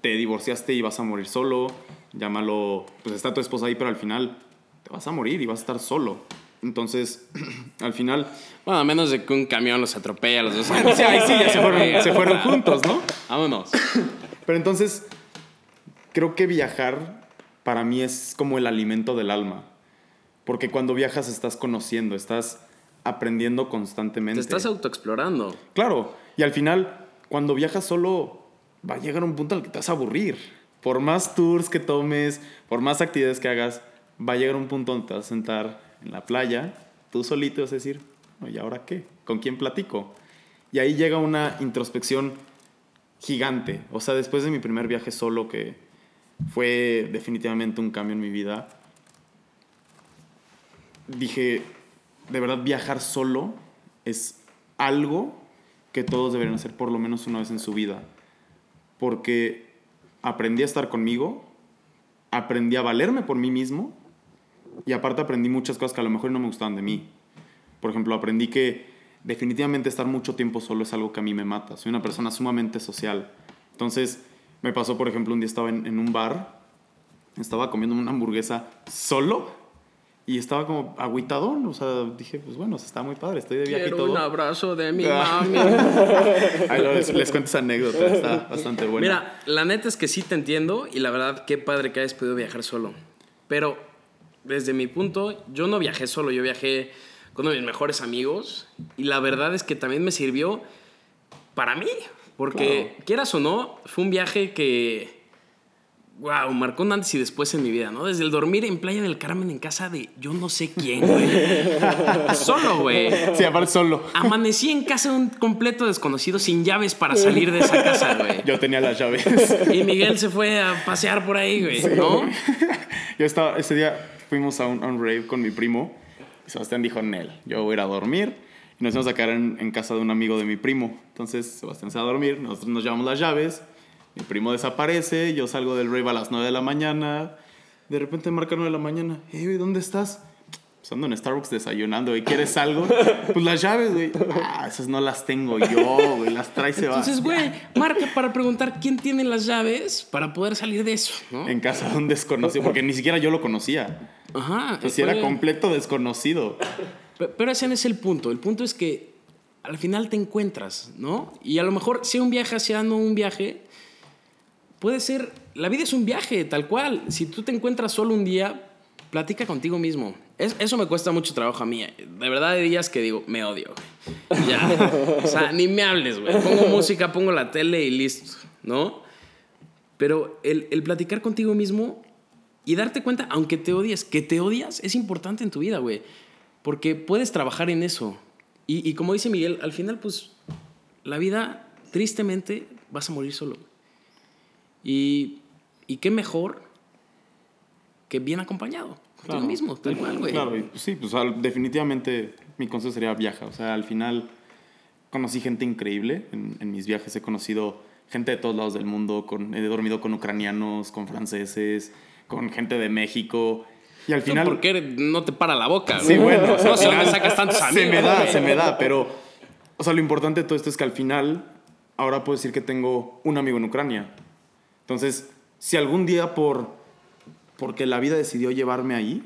te divorciaste y vas a morir solo, llámalo, pues está tu esposa ahí, pero al final te vas a morir y vas a estar solo. Entonces, al final... Bueno, a menos de que un camión los atropelle a los dos. sí, ahí sí, ya se fueron, se fueron juntos, ¿no? Vámonos. Pero entonces, creo que viajar para mí es como el alimento del alma. Porque cuando viajas estás conociendo, estás aprendiendo constantemente. Te estás autoexplorando. Claro, y al final, cuando viajas solo, va a llegar un punto al que te vas a aburrir. Por más tours que tomes, por más actividades que hagas, va a llegar un punto donde te vas a sentar en la playa, tú solito a decir, ¿y ahora qué? ¿Con quién platico? Y ahí llega una introspección gigante. O sea, después de mi primer viaje solo, que fue definitivamente un cambio en mi vida, dije, de verdad viajar solo es algo que todos deberían hacer por lo menos una vez en su vida. Porque aprendí a estar conmigo, aprendí a valerme por mí mismo y aparte aprendí muchas cosas que a lo mejor no me gustaban de mí. Por ejemplo, aprendí que definitivamente estar mucho tiempo solo es algo que a mí me mata. Soy una persona sumamente social. Entonces, me pasó, por ejemplo, un día estaba en, en un bar, estaba comiendo una hamburguesa solo y estaba como agüitadón, o sea, dije, pues bueno, está muy padre, estoy de viaje Quiero y todo. un abrazo de mi Ah. mami. Ahí luego les, les cuento esa anécdota, está bastante buena. Mira, la neta es que sí te entiendo y la verdad, qué padre que hayas podido viajar solo. Pero desde mi punto, yo no viajé solo, yo viajé con uno de mis mejores amigos y la verdad es que también me sirvió para mí, porque quieras o no, fue un viaje que, wow, marcó un antes y después en mi vida, ¿no? Desde el dormir en Playa del Carmen en casa de yo no sé quién, güey. solo, güey. Sí, aparte solo. Amanecí en casa de un completo desconocido sin llaves para salir de esa casa, güey. Yo tenía las llaves. Y Miguel se fue a pasear por ahí, güey, ¿no? Yo estaba, ese día fuimos a un, a un rave con mi primo y Sebastián dijo, Nel, yo voy a ir a dormir. Y nos íbamos a quedar en, en casa de un amigo de mi primo. Entonces Sebastián se va a dormir, nosotros nos llevamos las llaves, mi primo desaparece, yo salgo del rave a las 9 de la mañana, de repente marca 9 de la mañana, hey, ¿dónde estás? Pues ando en Starbucks desayunando, ¿y quieres algo? Pues las llaves, güey. Ah, esas no las tengo yo, güey, las trae Sebastián. Entonces, güey, marca para preguntar quién tiene las llaves para poder salir de eso, ¿no? En casa de un desconocido, porque ni siquiera yo lo conocía. Ajá. Pues era completo desconocido. Pe- Pero ese no es el punto. El punto es que al final te encuentras, ¿no? Y a lo mejor, sea un viaje, sea no un viaje, puede ser. La vida es un viaje, tal cual. Si tú te encuentras solo un día, platica contigo mismo. Es- eso me cuesta mucho trabajo a mí. De verdad, hay días que digo, me odio, güey. Ya. o sea, ni me hables, güey. Pongo música, pongo la tele y listo, ¿no? Pero el, el platicar contigo mismo y darte cuenta, aunque te odies, que te odias es importante en tu vida, güey. Porque puedes trabajar en eso. Y, y como dice Miguel, al final, pues, la vida, tristemente, vas a morir solo. Y, y qué mejor que bien acompañado. Claro. mismo, tal cual, güey. Claro, y sí, pues al- definitivamente mi consejo sería viaja. O sea, al final conocí gente increíble en, en mis viajes. He conocido gente de todos lados del mundo. Con, he dormido con ucranianos, con franceses, con gente de México. Y al final... ¿Por qué no te para la boca? Sí, güey? bueno, o sea, no final sacas tantos amigos. Se me da, se me da, pero... O sea, lo importante de todo esto es que al final, ahora puedo decir que tengo un amigo en Ucrania. Entonces, si algún día por... Porque la vida decidió llevarme ahí,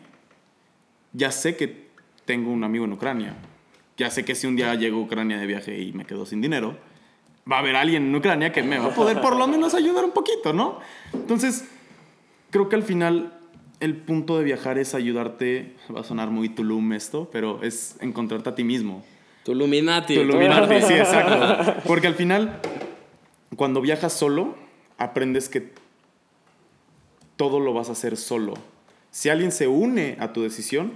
ya sé que tengo un amigo en Ucrania. Ya sé que si un día llego a Ucrania de viaje y me quedo sin dinero, va a haber alguien en Ucrania que me va a poder por lo menos ayudar un poquito, ¿no? Entonces, creo que al final el punto de viajar es ayudarte, va a sonar muy Tulum esto, pero es encontrarte a ti mismo. Tu Illuminati. Tu iluminarte, sí, exacto. Porque al final, cuando viajas solo, aprendes que todo lo vas a hacer solo. Si alguien se une a tu decisión,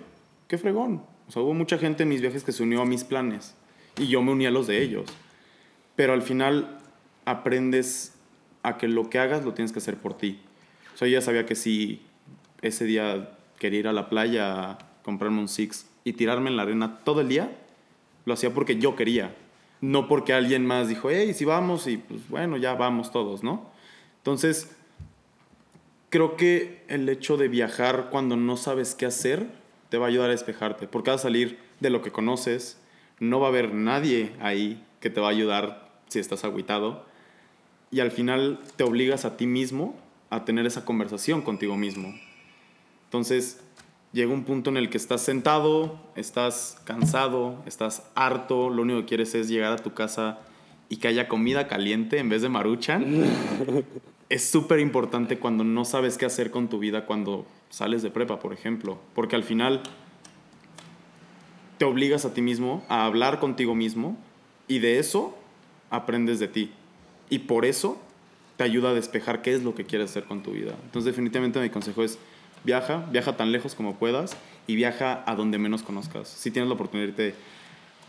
qué fregón. O sea, hubo mucha gente en mis viajes que se unió a mis planes y yo me uní a los de ellos. Pero al final aprendes a que lo que hagas lo tienes que hacer por ti. O sea, ya sabía que si ese día quería ir a la playa a comprarme un Six y tirarme en la arena todo el día, lo hacía porque yo quería. No porque alguien más dijo, hey, si vamos, y pues bueno, ya vamos todos, ¿no? Entonces, creo que el hecho de viajar cuando no sabes qué hacer te va a ayudar a despejarte, porque vas a salir de lo que conoces, no va a haber nadie ahí que te va a ayudar si estás agüitado, y al final te obligas a ti mismo a tener esa conversación contigo mismo. Entonces, llega un punto en el que estás sentado, estás cansado, estás harto, lo único que quieres es llegar a tu casa y que haya comida caliente en vez de maruchan. es súper importante cuando no sabes qué hacer con tu vida cuando sales de prepa, por ejemplo, porque al final te obligas a ti mismo a hablar contigo mismo y de eso aprendes de ti. Y por eso te ayuda a despejar qué es lo que quieres hacer con tu vida. Entonces definitivamente mi consejo es viaja, viaja tan lejos como puedas y viaja a donde menos conozcas. Si tienes la oportunidad de irte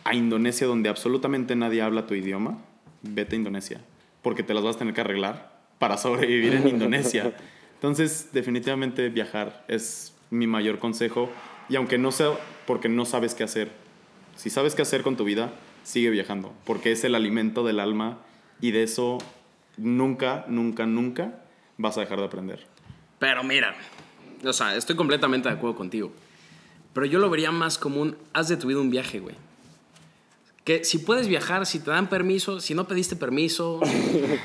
a Indonesia donde absolutamente nadie habla tu idioma, vete a Indonesia, porque te las vas a tener que arreglar para sobrevivir en Indonesia. Entonces, definitivamente viajar es mi mayor consejo. Y aunque no sea porque no sabes qué hacer, si sabes qué hacer con tu vida, sigue viajando, porque es el alimento del alma y de eso nunca, nunca, nunca vas a dejar de aprender. Pero mira, o sea, estoy completamente de acuerdo contigo. Pero yo lo vería más como un haz de tu vida un viaje, güey que si puedes viajar, si te dan permiso, si no pediste permiso,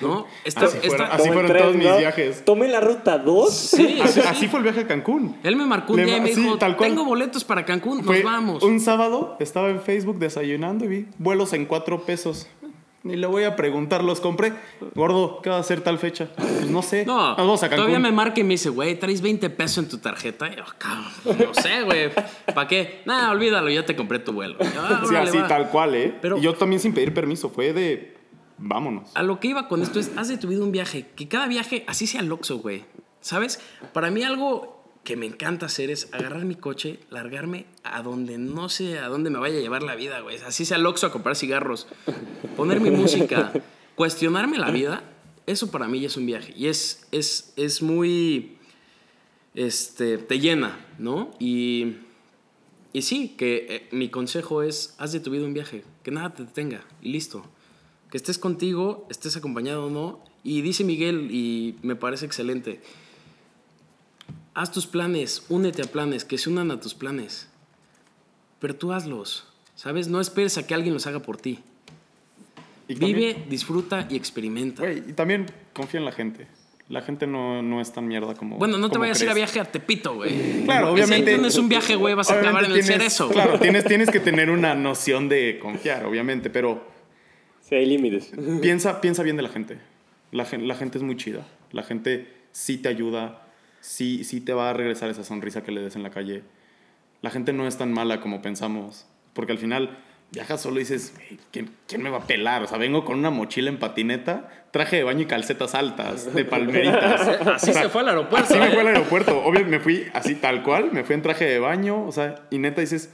¿no? Esta, así, así fueron todos mis viajes. Tome la ruta 2. Sí, así, fue el viaje a Cancún. Él me marcó un día y me dijo, tengo boletos para Cancún, nos vamos. Un sábado estaba en Facebook desayunando y vi vuelos en cuatro pesos. Ni le voy a preguntar, los compré. Gordo, ¿qué va a hacer tal fecha? Pues no sé. No, vamos a todavía me marca y me dice, güey, ¿traes 20 pesos en tu tarjeta? Y yo, cabrón, no sé, güey. ¿Para qué? Nada, olvídalo, ya te compré tu vuelo. Ah, sí, así, tal cual, ¿eh? Pero yo también sin pedir permiso, fue de, vámonos. A lo que iba con esto es, haz de tu vida un viaje. Que cada viaje así sea loxo, güey. ¿Sabes? Para mí algo que me encanta hacer es agarrar mi coche, largarme a donde no sé a dónde me vaya a llevar la vida, güey. Así sea Oxxo a comprar cigarros, poner mi música, cuestionarme la vida, eso para mí ya es un viaje. Y es, es, es muy... Este, te llena, ¿no? Y, y sí, que eh, mi consejo es, haz de tu vida un viaje, que nada te detenga y listo. Que estés contigo, estés acompañado o no. Y dice Miguel, y me parece excelente, haz tus planes, únete a planes, que se unan a tus planes. Pero tú hazlos, ¿sabes? No esperes a que alguien los haga por ti. Vive, disfruta y experimenta. y también confía en la gente. La gente no, no, es tan mierda como. Bueno, no te vayas a ir a viaje a Tepito, güey. Claro, obviamente. Si no es un viaje, güey, vas a acabar en el cerezo. Claro, tienes, tienes que tener una noción de confiar, obviamente, pero. Sí, hay límites. Piensa, piensa bien de la gente. La, la gente es muy chida. La gente sí te ayuda sí, sí te va a regresar esa sonrisa que le des en la calle. La gente no es tan mala como pensamos, porque al final viajas solo y dices, ¿quién, ¿quién, me va a pelar? O sea, vengo con una mochila en patineta, traje de baño y calcetas altas, de palmeritas. así se fue al aeropuerto. Así me fue al ¿eh? aeropuerto. Obvio, me fui así tal cual, me fui en traje de baño, o sea, y neta dices,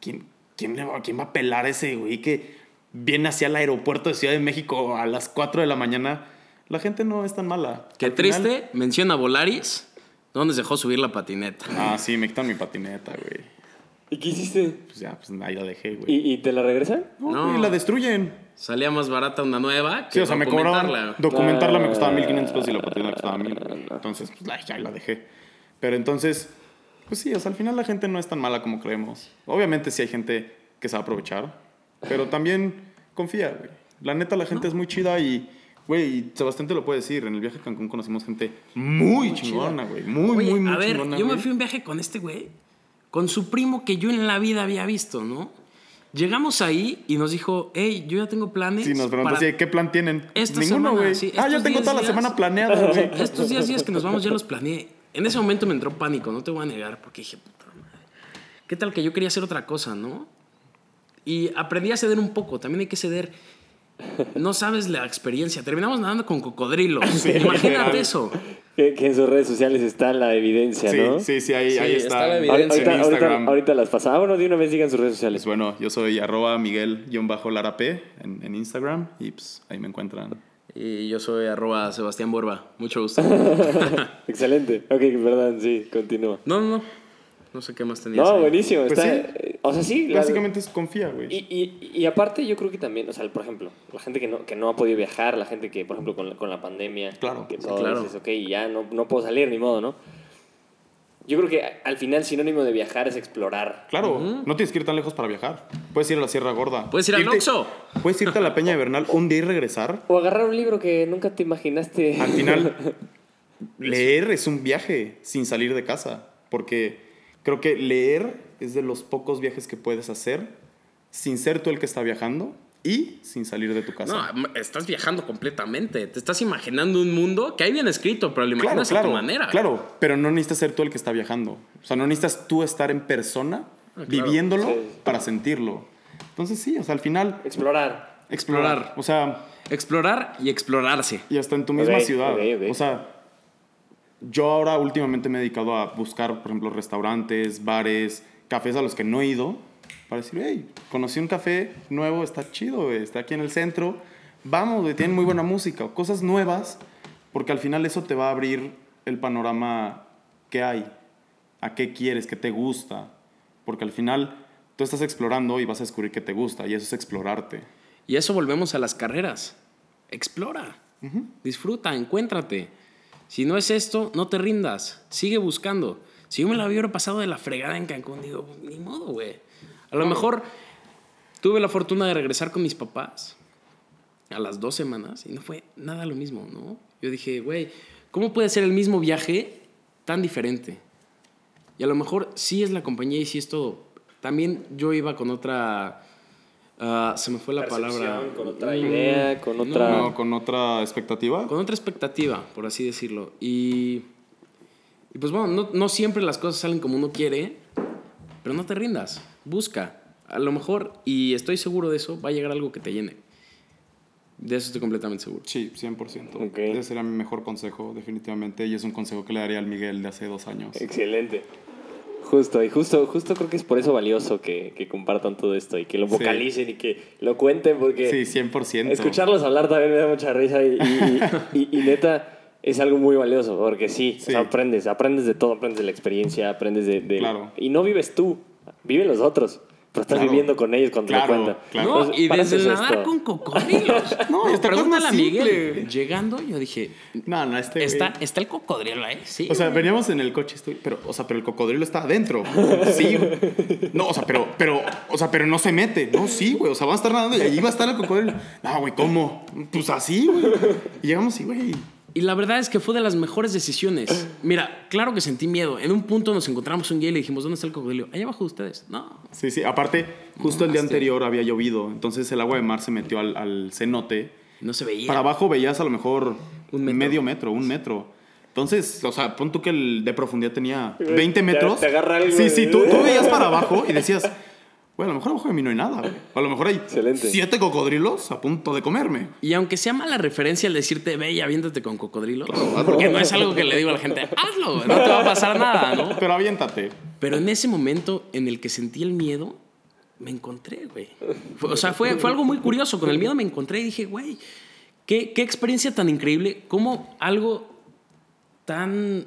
¿quién, quién, le va, quién va a pelar a ese güey que viene hacia el aeropuerto de Ciudad de México a las 4 de la mañana? La gente no es tan mala. Qué triste, menciona Volaris ¿Dónde se dejó subir la patineta? Ah, sí, me quitan mi patineta, güey. ¿Y qué hiciste? Pues ya, pues ahí la dejé, güey. ¿Y, ¿Y, te la regresan? No, y la destruyen. Salía más barata una nueva que Sí, o sea, me cobraban... Documentarla me costaba 1500 pesos y la patineta costaba 1000. Entonces, pues ya la dejé. Pero entonces, pues sí, o sea, al final la gente no es tan mala como creemos. Obviamente sí hay gente que se va a aprovechar, pero también confía, güey. La neta, la gente es muy chida y Güey, Sebastián te lo puede decir, en el viaje a Cancún conocimos gente muy, chingona, güey. Muy, muy, muy a ver, chingona. Yo me fui a un viaje con este güey, con su primo que yo en la vida había visto, ¿no? Llegamos ahí y nos dijo, hey, yo ya tengo planes. Sí, nos preguntó, ¿qué plan tienen? Ninguno, güey. ah, yo tengo toda la semana planeada, güey. Estos días, días que nos vamos ya los planeé. En ese momento me entró pánico, no te voy a negar, porque dije, puta madre. ¿Qué tal que yo quería hacer otra cosa, no? Y aprendí a ceder un poco, también hay que ceder no sabes la experiencia. Terminamos nadando con cocodrilos. Imagínate eso. Que, en sus redes sociales está la evidencia, ¿no? Sí, sí, ahí, ahí está. la evidencia. Ahorita, en Instagram. Ahorita, las pasamos. de una vez digan sus redes sociales. Pues bueno, yo soy arroba miguel-larap en, en Instagram y pues ahí me encuentran. Y yo soy arroba Sebastián Borba. Mucho gusto. Excelente. Ok, perdón, sí, continúa. No, no, no. No sé qué más tenías. No, ahí. buenísimo. Pues está- sí. O sea, sí. la- Básicamente es confía, güey. Y, y, y aparte yo creo que también, o sea, por ejemplo, la gente que no, que no ha podido viajar, la gente que, por ejemplo, con la, con la pandemia, Claro, que sí, todo claro. dices, ok, ya no, no puedo salir, ni modo, ¿no? Yo creo que al final sinónimo de viajar es explorar. Claro, no tienes que ir tan lejos para viajar. Puedes ir a la Sierra Gorda. Puedes ir al Oxxo. Puedes irte a la Peña de Bernal un día y regresar. O agarrar un libro que nunca te imaginaste. Al final, leer es un viaje sin salir de casa. Porque creo que leer es de los pocos viajes que puedes hacer sin ser tú el que está viajando y sin salir de tu casa. No, estás viajando completamente. Te estás imaginando un mundo que hay bien escrito, pero lo claro, imaginas claro, a tu manera. claro, pero no necesitas ser tú el que está viajando. O sea, no necesitas tú estar en persona Ah, claro. viviéndolo Sí. para sentirlo. Entonces sí, o sea, al final Explorar. explorar. Explorar. O sea, Explorar y explorarse. y hasta en tu misma Ok, ciudad. ok, ok. O sea, yo ahora últimamente me he dedicado a buscar, por ejemplo, restaurantes, bares, cafés a los que no he ido, para decir, hey, conocí un café nuevo, está chido, está aquí en el centro, vamos, güey, tienen muy buena música, o cosas nuevas, porque al final eso te va a abrir el panorama que hay, a qué quieres, qué te gusta, porque al final tú estás explorando y vas a descubrir qué te gusta, y eso es explorarte. Y eso volvemos a las carreras. Explora. Disfruta, encuéntrate. Si no es esto, no te rindas. Sigue buscando. Si yo me la hubiera pasado de la fregada en Cancún, digo, ni modo, güey. A lo mejor tuve la fortuna de regresar con mis papás a las dos semanas y no fue nada lo mismo, ¿no? Yo dije, güey, ¿cómo puede ser el mismo viaje tan diferente? Y a lo mejor sí es la compañía y sí es todo. También yo iba con otra... ah, se me fue la Percepción, palabra. Con otra Mm, idea, con no, otra... No, con otra expectativa. con otra expectativa, por así decirlo. Y, y pues bueno, no, no siempre las cosas salen como uno quiere, pero no te rindas, busca. A lo mejor, y estoy seguro de eso, va a llegar algo que te llene. De eso estoy completamente seguro. Sí, 100%. Ok. Ese sería mi mejor consejo, definitivamente. Y es un consejo que le daría al Miguel de hace dos años. Excelente. Justo, y justo, justo creo que es por eso valioso que, que compartan todo esto y que lo Sí. vocalicen y que lo cuenten porque... Sí, 100%. Escucharlos hablar también me da mucha risa y, y- y- y neta es algo muy valioso porque sí, o Sí. sea, aprendes, aprendes de todo, aprendes de la experiencia, aprendes de... de- Claro. Y no vives tú, viven los otros, pero estás Claro. viviendo con ellos cuando Claro, te lo cuentan. claro. No, Entonces, y desde nadar esto. con cocodrilos. No, cosa Pregúntale más a Miguel. Llegando, yo dije, No, no, este. güey- ¿está, ¿está el cocodrilo ahí? Sí. O sea, veníamos en el coche, estoy, pero, o sea, pero el cocodrilo está adentro. Sí, güey. No, o sea, pero, pero, o sea, pero no se mete. No, sí, güey. O sea, va a estar nadando y allí va a estar el cocodrilo. No, güey, ¿cómo? Pues así, güey. Y llegamos y, güey. Y la verdad es que fue de las mejores decisiones. Mira, claro que sentí miedo. En un punto nos encontramos un guía y le dijimos, ¿dónde está el cocodrilo? Allá abajo de ustedes. No. Sí, sí. Aparte, justo el día anterior había llovido. Entonces el agua de mar se metió al, al cenote. No se veía. Para abajo veías a lo mejor Un metro. medio metro, un metro. Entonces, o sea, pon tú que el de profundidad tenía Güey, 20 te- metros. te agarra algo Sí, sí, tú, tú veías para abajo y decías, güey, a lo mejor abajo de mí no hay nada, güey. A lo mejor hay Excelente. siete cocodrilos a punto de comerme. Y aunque sea mala referencia el decirte, ve y aviéntate con cocodrilos, porque no es algo que le digo a la gente, hazlo, güey, no te va a pasar nada, ¿no? Pero aviéntate. Pero en ese momento en el que sentí el miedo, me encontré, güey. O sea, fue, fue algo muy curioso. Con el miedo me encontré y dije, güey, qué, qué experiencia tan increíble. Cómo algo tan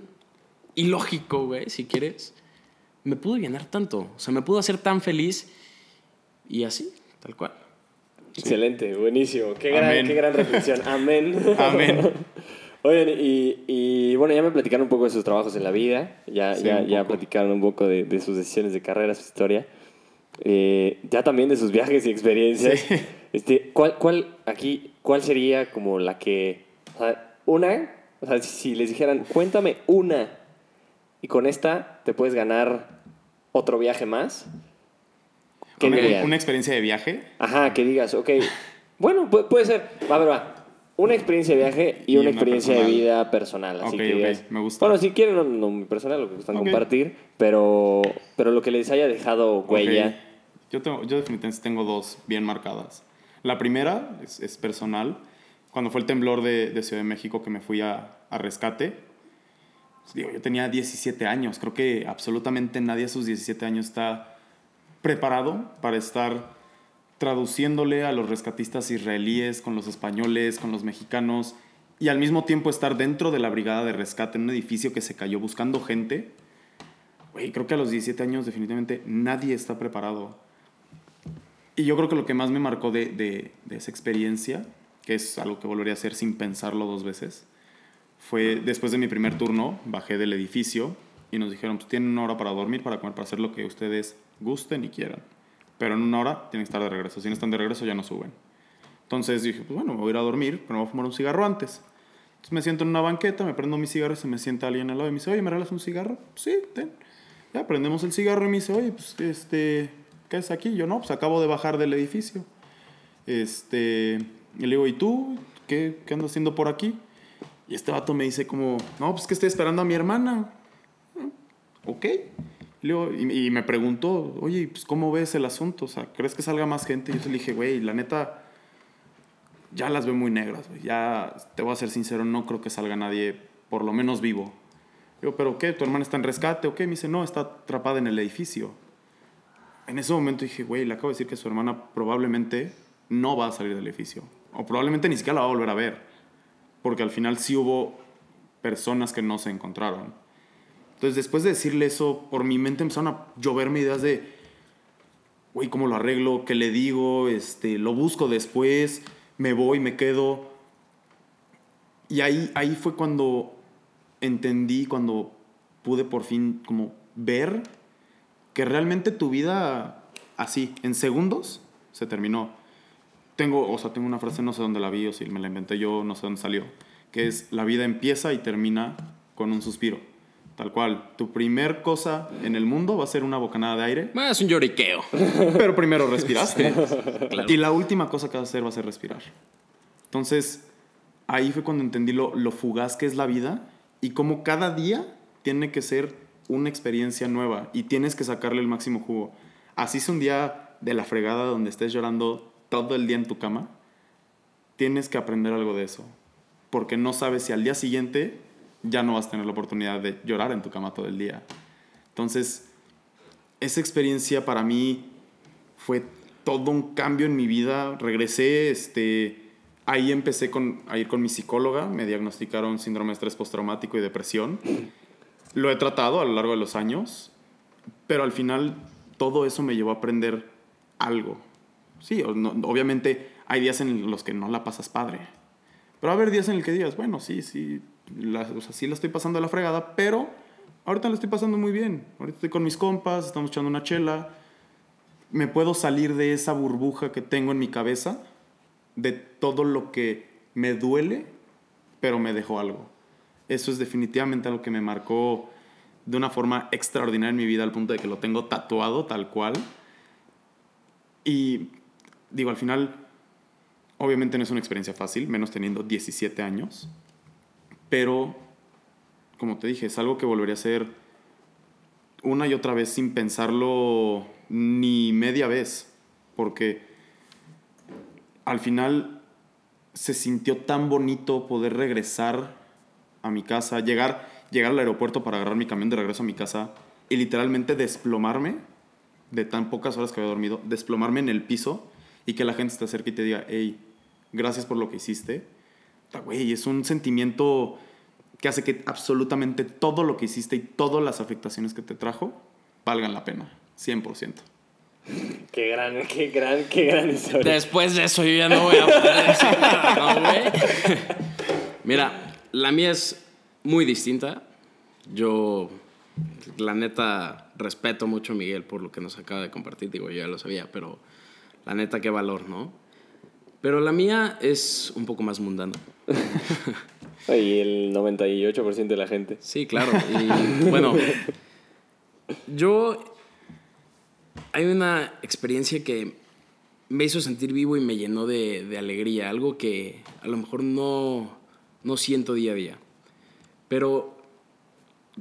ilógico, güey, si quieres, me pudo llenar tanto. O sea, me pudo hacer tan feliz y así, tal cual. Excelente, buenísimo. Qué gran, qué gran reflexión. Amén. Amén. Oigan, y, y, bueno, ya me platicaron un poco de sus trabajos en la vida, ya, Sí, ya, un ya platicaron un poco de, de sus decisiones de carrera, su historia, Eh, ya también de sus viajes y experiencias. Sí. Este, ¿cuál, ¿Cuál aquí, cuál sería como la que, o sea, una, o sea, si les dijeran, cuéntame una, y con esta te puedes ganar otro viaje más? ¿Qué Una, una experiencia de viaje. Ajá, que digas, ok, bueno, puede, puede ser, va, a ver, va. Una experiencia de viaje y, Y una, experiencia personal. de vida personal. Así Ok, que digas, me gusta. Bueno, si quieren, no, no muy personal, lo que gustan Ok. compartir, pero, pero lo que les haya dejado huella. Yo, tengo, yo definitivamente tengo dos bien marcadas. La primera es, es personal. Cuando fue el temblor de, de Ciudad de México que me fui a, a rescate, digo, yo tenía 17 años. Creo que absolutamente nadie a sus 17 años está preparado para estar traduciéndole a los rescatistas israelíes con los españoles, con los mexicanos, y al mismo tiempo estar dentro de la brigada de rescate en un edificio que se cayó buscando gente güey, creo que a los 17 años definitivamente nadie está preparado. Y yo creo que lo que más me marcó de, de, de esa experiencia, que es algo que volvería a hacer sin pensarlo dos veces, fue después de mi primer turno, bajé del edificio y nos dijeron, pues tienen una hora para dormir, para comer, para hacer lo que ustedes gusten y quieran. Pero en una hora tienen que estar de regreso. Si no están de regreso ya no suben. Entonces dije, pues bueno, me voy a ir a dormir, pero me voy a fumar un cigarro antes. Entonces me siento en una banqueta, me prendo mi cigarro y se me sienta alguien al lado y me dice, oye, ¿me regalas un cigarro? Sí, ten. Ya prendemos el cigarro y me dice, oye, pues este, ¿qué es aquí? Yo no, pues acabo de bajar del edificio. Este, y le digo, ¿y tú? ¿Qué, qué andas haciendo por aquí? Y este vato me dice como, no, pues que estoy esperando a mi hermana. Ok. Y, me preguntó, oye, pues ¿cómo ves el asunto? O sea, ¿crees que salga más gente? Y yo le dije, güey, la neta, ya las veo muy negras, güey. Ya, te voy a ser sincero, no creo que salga nadie, por lo menos vivo. Yo, ¿pero qué? ¿Tu hermana está en rescate o qué? Me dice, no, está atrapada en el edificio. En ese momento dije, güey, le acabo de decir que su hermana probablemente no va a salir del edificio. O probablemente ni siquiera la va a volver a ver. Porque al final sí hubo personas que no se encontraron. Entonces, después de decirle eso, por mi mente empezaron a lloverme ideas de, güey, ¿cómo lo arreglo? ¿Qué le digo? Este, lo busco después, me voy, me quedo. Y ahí, ahí fue cuando entendí, cuando pude por fin como ver que realmente tu vida así, en segundos, se terminó. Tengo, o sea, tengo una frase, no sé dónde la vi o si me la inventé yo, no sé dónde salió, que es la vida empieza y termina con un suspiro. Tal cual, tu primer cosa en el mundo va a ser una bocanada de aire, Es un lloriqueo. pero primero respiraste. Claro. Y la última cosa que vas a hacer va a ser respirar. Entonces, ahí fue cuando entendí lo, lo fugaz que es la vida y cómo cada día tiene que ser una experiencia nueva y tienes que sacarle el máximo jugo. Así es un día de la fregada donde estés llorando todo el día en tu cama, tienes que aprender algo de eso. Porque no sabes si al día siguiente ya no vas a tener la oportunidad de llorar en tu cama todo el día. Entonces, esa experiencia para mí fue todo un cambio en mi vida. Regresé, este, ahí empecé con, a ir con mi psicóloga, me diagnosticaron síndrome de estrés postraumático y depresión. Lo he tratado a lo largo de los años, pero al final todo eso me llevó a aprender algo. Sí, obviamente hay días en los que no la pasas padre. Pero va a haber días en el que digas, bueno, sí, sí, la, o sea, sí la estoy pasando de la fregada, pero ahorita la estoy pasando muy bien. Ahorita estoy con mis compas, estamos echando una chela. Me puedo salir de esa burbuja que tengo en mi cabeza, de todo lo que me duele, pero me dejó algo. Eso es definitivamente algo que me marcó de una forma extraordinaria en mi vida, al punto de que lo tengo tatuado tal cual. Y digo, al final, obviamente no es una experiencia fácil, menos teniendo 17 años, pero como te dije, es algo que volvería a hacer una y otra vez sin pensarlo ni media vez, porque al final se sintió tan bonito poder regresar a mi casa, llegar, llegar al aeropuerto para agarrar mi camión de regreso a mi casa y literalmente desplomarme de tan pocas horas que había dormido, desplomarme en el piso y que la gente te acerque y te diga, hey, gracias por lo que hiciste. Puta, Güey, es un sentimiento que hace que absolutamente todo lo que hiciste y todas las afectaciones que te trajo valgan la pena, 100%. Qué gran, qué gran, qué gran historia. Después de eso yo ya no voy a poder decir nada, ¿no, güey? Mira, la mía es muy distinta. Yo, la neta, respeto mucho a Miguel por lo que nos acaba de compartir. Digo, yo ya lo sabía, pero la neta, qué valor, ¿no? Pero la mía es un poco más mundana. Y el 98% de la gente. Sí, claro. Y bueno, yo. Hay una experiencia que me hizo sentir vivo y me llenó de, de alegría. Algo que a lo mejor no, no siento día a día. Pero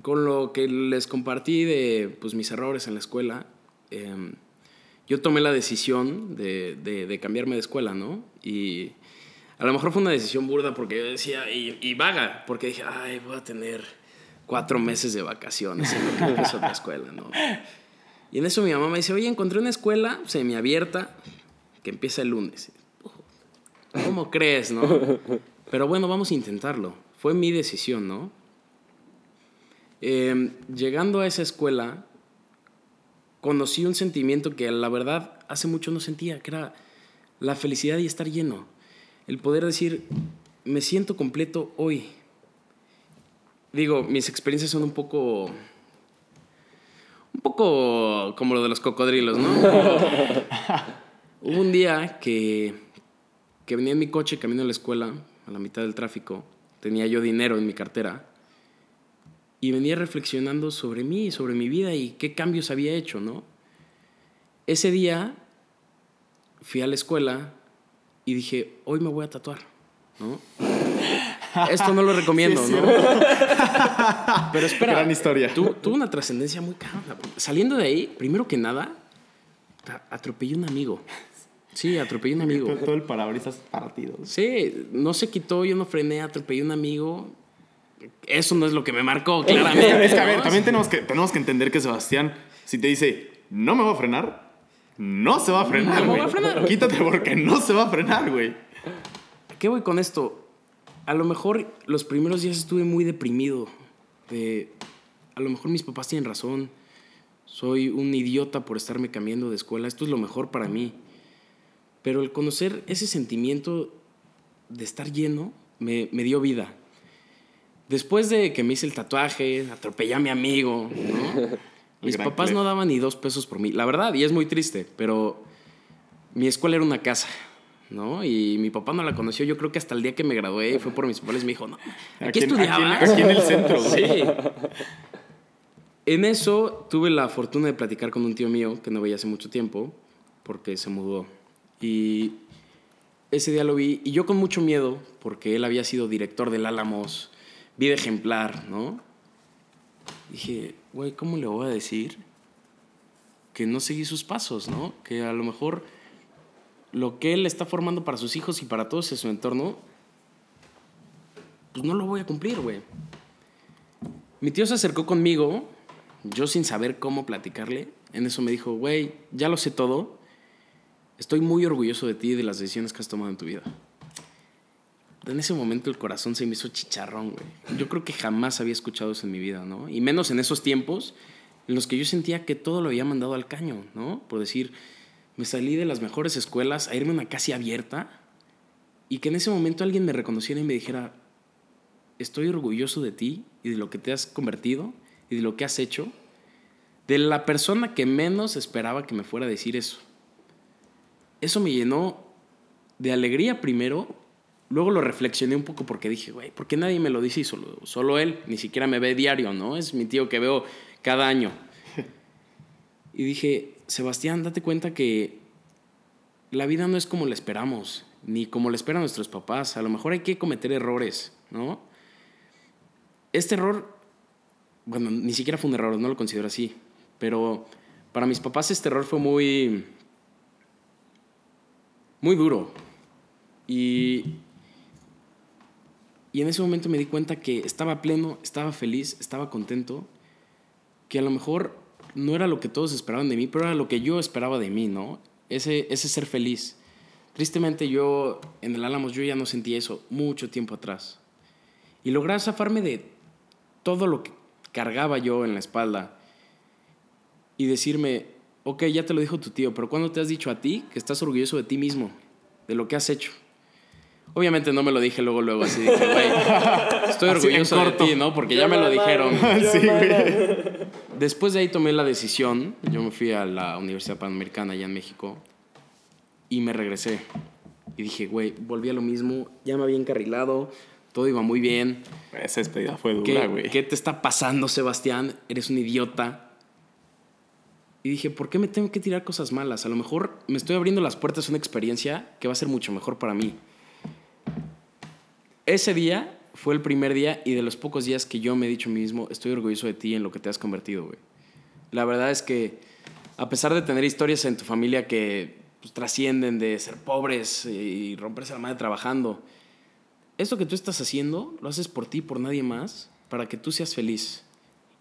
con lo que les compartí de pues, mis errores en la escuela, em, yo tomé la decisión de, de- de cambiarme de escuela, ¿no? Y a lo mejor fue una decisión burda porque yo decía, y, vaga, porque dije, ay, voy a tener cuatro meses de vacaciones en lo que empiezo otra escuela, ¿no? Y en eso mi mamá me dice, oye, encontré una escuela semiabierta que empieza el lunes. ¿Cómo crees, no? Pero bueno, vamos a intentarlo. Fue mi decisión, ¿no? Eh, llegando a esa escuela, conocí un sentimiento que la verdad hace mucho no sentía, que era la felicidad y estar lleno. El poder decir, me siento completo hoy. Digo, mis experiencias son un poco... Un poco como lo de los cocodrilos, ¿no? Hubo un día que, que venía en mi coche camino a la escuela, a la mitad del tráfico. Tenía yo dinero en mi cartera. Y venía reflexionando sobre mí, sobre mi vida y qué cambios había hecho, ¿no? Ese día fui a la escuela y dije, hoy me voy a tatuar, ¿no? Esto no lo recomiendo, Sí, ¿no? Pero espera, Gran historia. tu- tuvo una trascendencia muy cabrona. Saliendo de ahí, primero que nada, atropellé un amigo. Sí, atropellé un amigo. Todo, todo el parabrisas partido. Sí, no se quitó, yo no frené, atropellé un amigo. Eso no es lo que me marcó, claramente. Es que, a ver, ¿no? también tenemos que, tenemos que entender que Sebastián, si te dice, no me voy a frenar, no se va a frenar, No güey. a frenar. Quítate porque no se va a frenar, güey. ¿Qué voy con esto? A lo mejor los primeros días estuve muy deprimido. De, a lo mejor mis papás tienen razón. Soy un idiota por estarme cambiando de escuela. Esto es lo mejor para mí. Pero el conocer ese sentimiento de estar lleno me, me dio vida. Después de que me hice el tatuaje, atropellé a mi amigo, ¿no? Mis papás Clef. no daban ni dos pesos por mí. La verdad, y es muy triste, pero mi escuela era una casa, ¿no? Y mi papá no la conoció. Yo creo que hasta el día que me gradué fue por mis papás. Me dijo, no, aquí, en- estudiabas. Aquí aquí en el centro. Sí. En eso tuve la fortuna de platicar con un tío mío que no veía hace mucho tiempo, porque se mudó. Y ese día lo vi, y yo con mucho miedo, porque él había sido director del Álamos, vida ejemplar, ¿no? Dije, güey, ¿cómo le voy a decir que no seguí sus pasos, ¿no? Que a lo mejor lo que él está formando para sus hijos y para todos en su entorno, pues no lo voy a cumplir, güey. Mi tío se acercó conmigo, yo sin saber cómo platicarle. En eso me dijo, güey, ya lo sé todo. Estoy muy orgulloso de ti y de las decisiones que has tomado en tu vida. En ese momento el corazón se me hizo chicharrón, güey. Yo creo que jamás había escuchado eso en mi vida, ¿no? Y menos en esos tiempos en los que yo sentía que todo lo había mandado al caño, ¿no? Por decir, me salí de las mejores escuelas a irme a una casa abierta y que en ese momento alguien me reconociera y me dijera, estoy orgulloso de ti y de lo que te has convertido y de lo que has hecho, de la persona que menos esperaba que me fuera a decir eso. Eso me llenó de alegría primero, luego lo reflexioné un poco porque dije, güey, ¿por qué nadie me lo dice y solo, solo él? Ni siquiera me ve diario, ¿no? Es mi tío que veo cada año. Y dije, Sebastián, date cuenta que la vida no es como la esperamos, ni como la esperan nuestros papás. A lo mejor hay que cometer errores, ¿no? Este error, bueno, ni siquiera fue un error, no lo considero así, pero para mis papás este error fue muy, muy duro. Y, y en ese momento me di cuenta que estaba pleno, estaba feliz, estaba contento, que a lo mejor no era lo que todos esperaban de mí, pero era lo que yo esperaba de mí, ¿no? Ese, ese ser feliz. Tristemente yo en el Álamos yo ya no sentí eso mucho tiempo atrás. Y lograr zafarme de todo lo que cargaba yo en la espalda y decirme, ok, ya te lo dijo tu tío, pero ¿cuándo te has dicho a ti que estás orgulloso de ti mismo, de lo que has hecho? Obviamente no me lo dije luego, luego, así dije, güey, estoy Así orgulloso de ti, ¿no? Porque ya me lo dijeron. Sí, güey. Después de ahí tomé la decisión, yo me fui a la Universidad Panamericana allá en México y me regresé. Y dije, güey, volví a lo mismo, ya me había encarrilado, todo iba muy bien. Esa despedida fue dura, ¿Qué, güey. ¿Qué te está pasando, Sebastián? Eres un idiota. Y dije, ¿por qué me tengo que tirar cosas malas? A lo mejor me estoy abriendo las puertas a una experiencia que va a ser mucho mejor para mí. Ese día fue el primer día y de los pocos días que yo me he dicho a mí mismo, estoy orgulloso de ti en lo que te has convertido, güey. La verdad es que a pesar de tener historias en tu familia que pues, trascienden de ser pobres y romperse la madre trabajando, esto que tú estás haciendo lo haces por ti, por nadie más, para que tú seas feliz.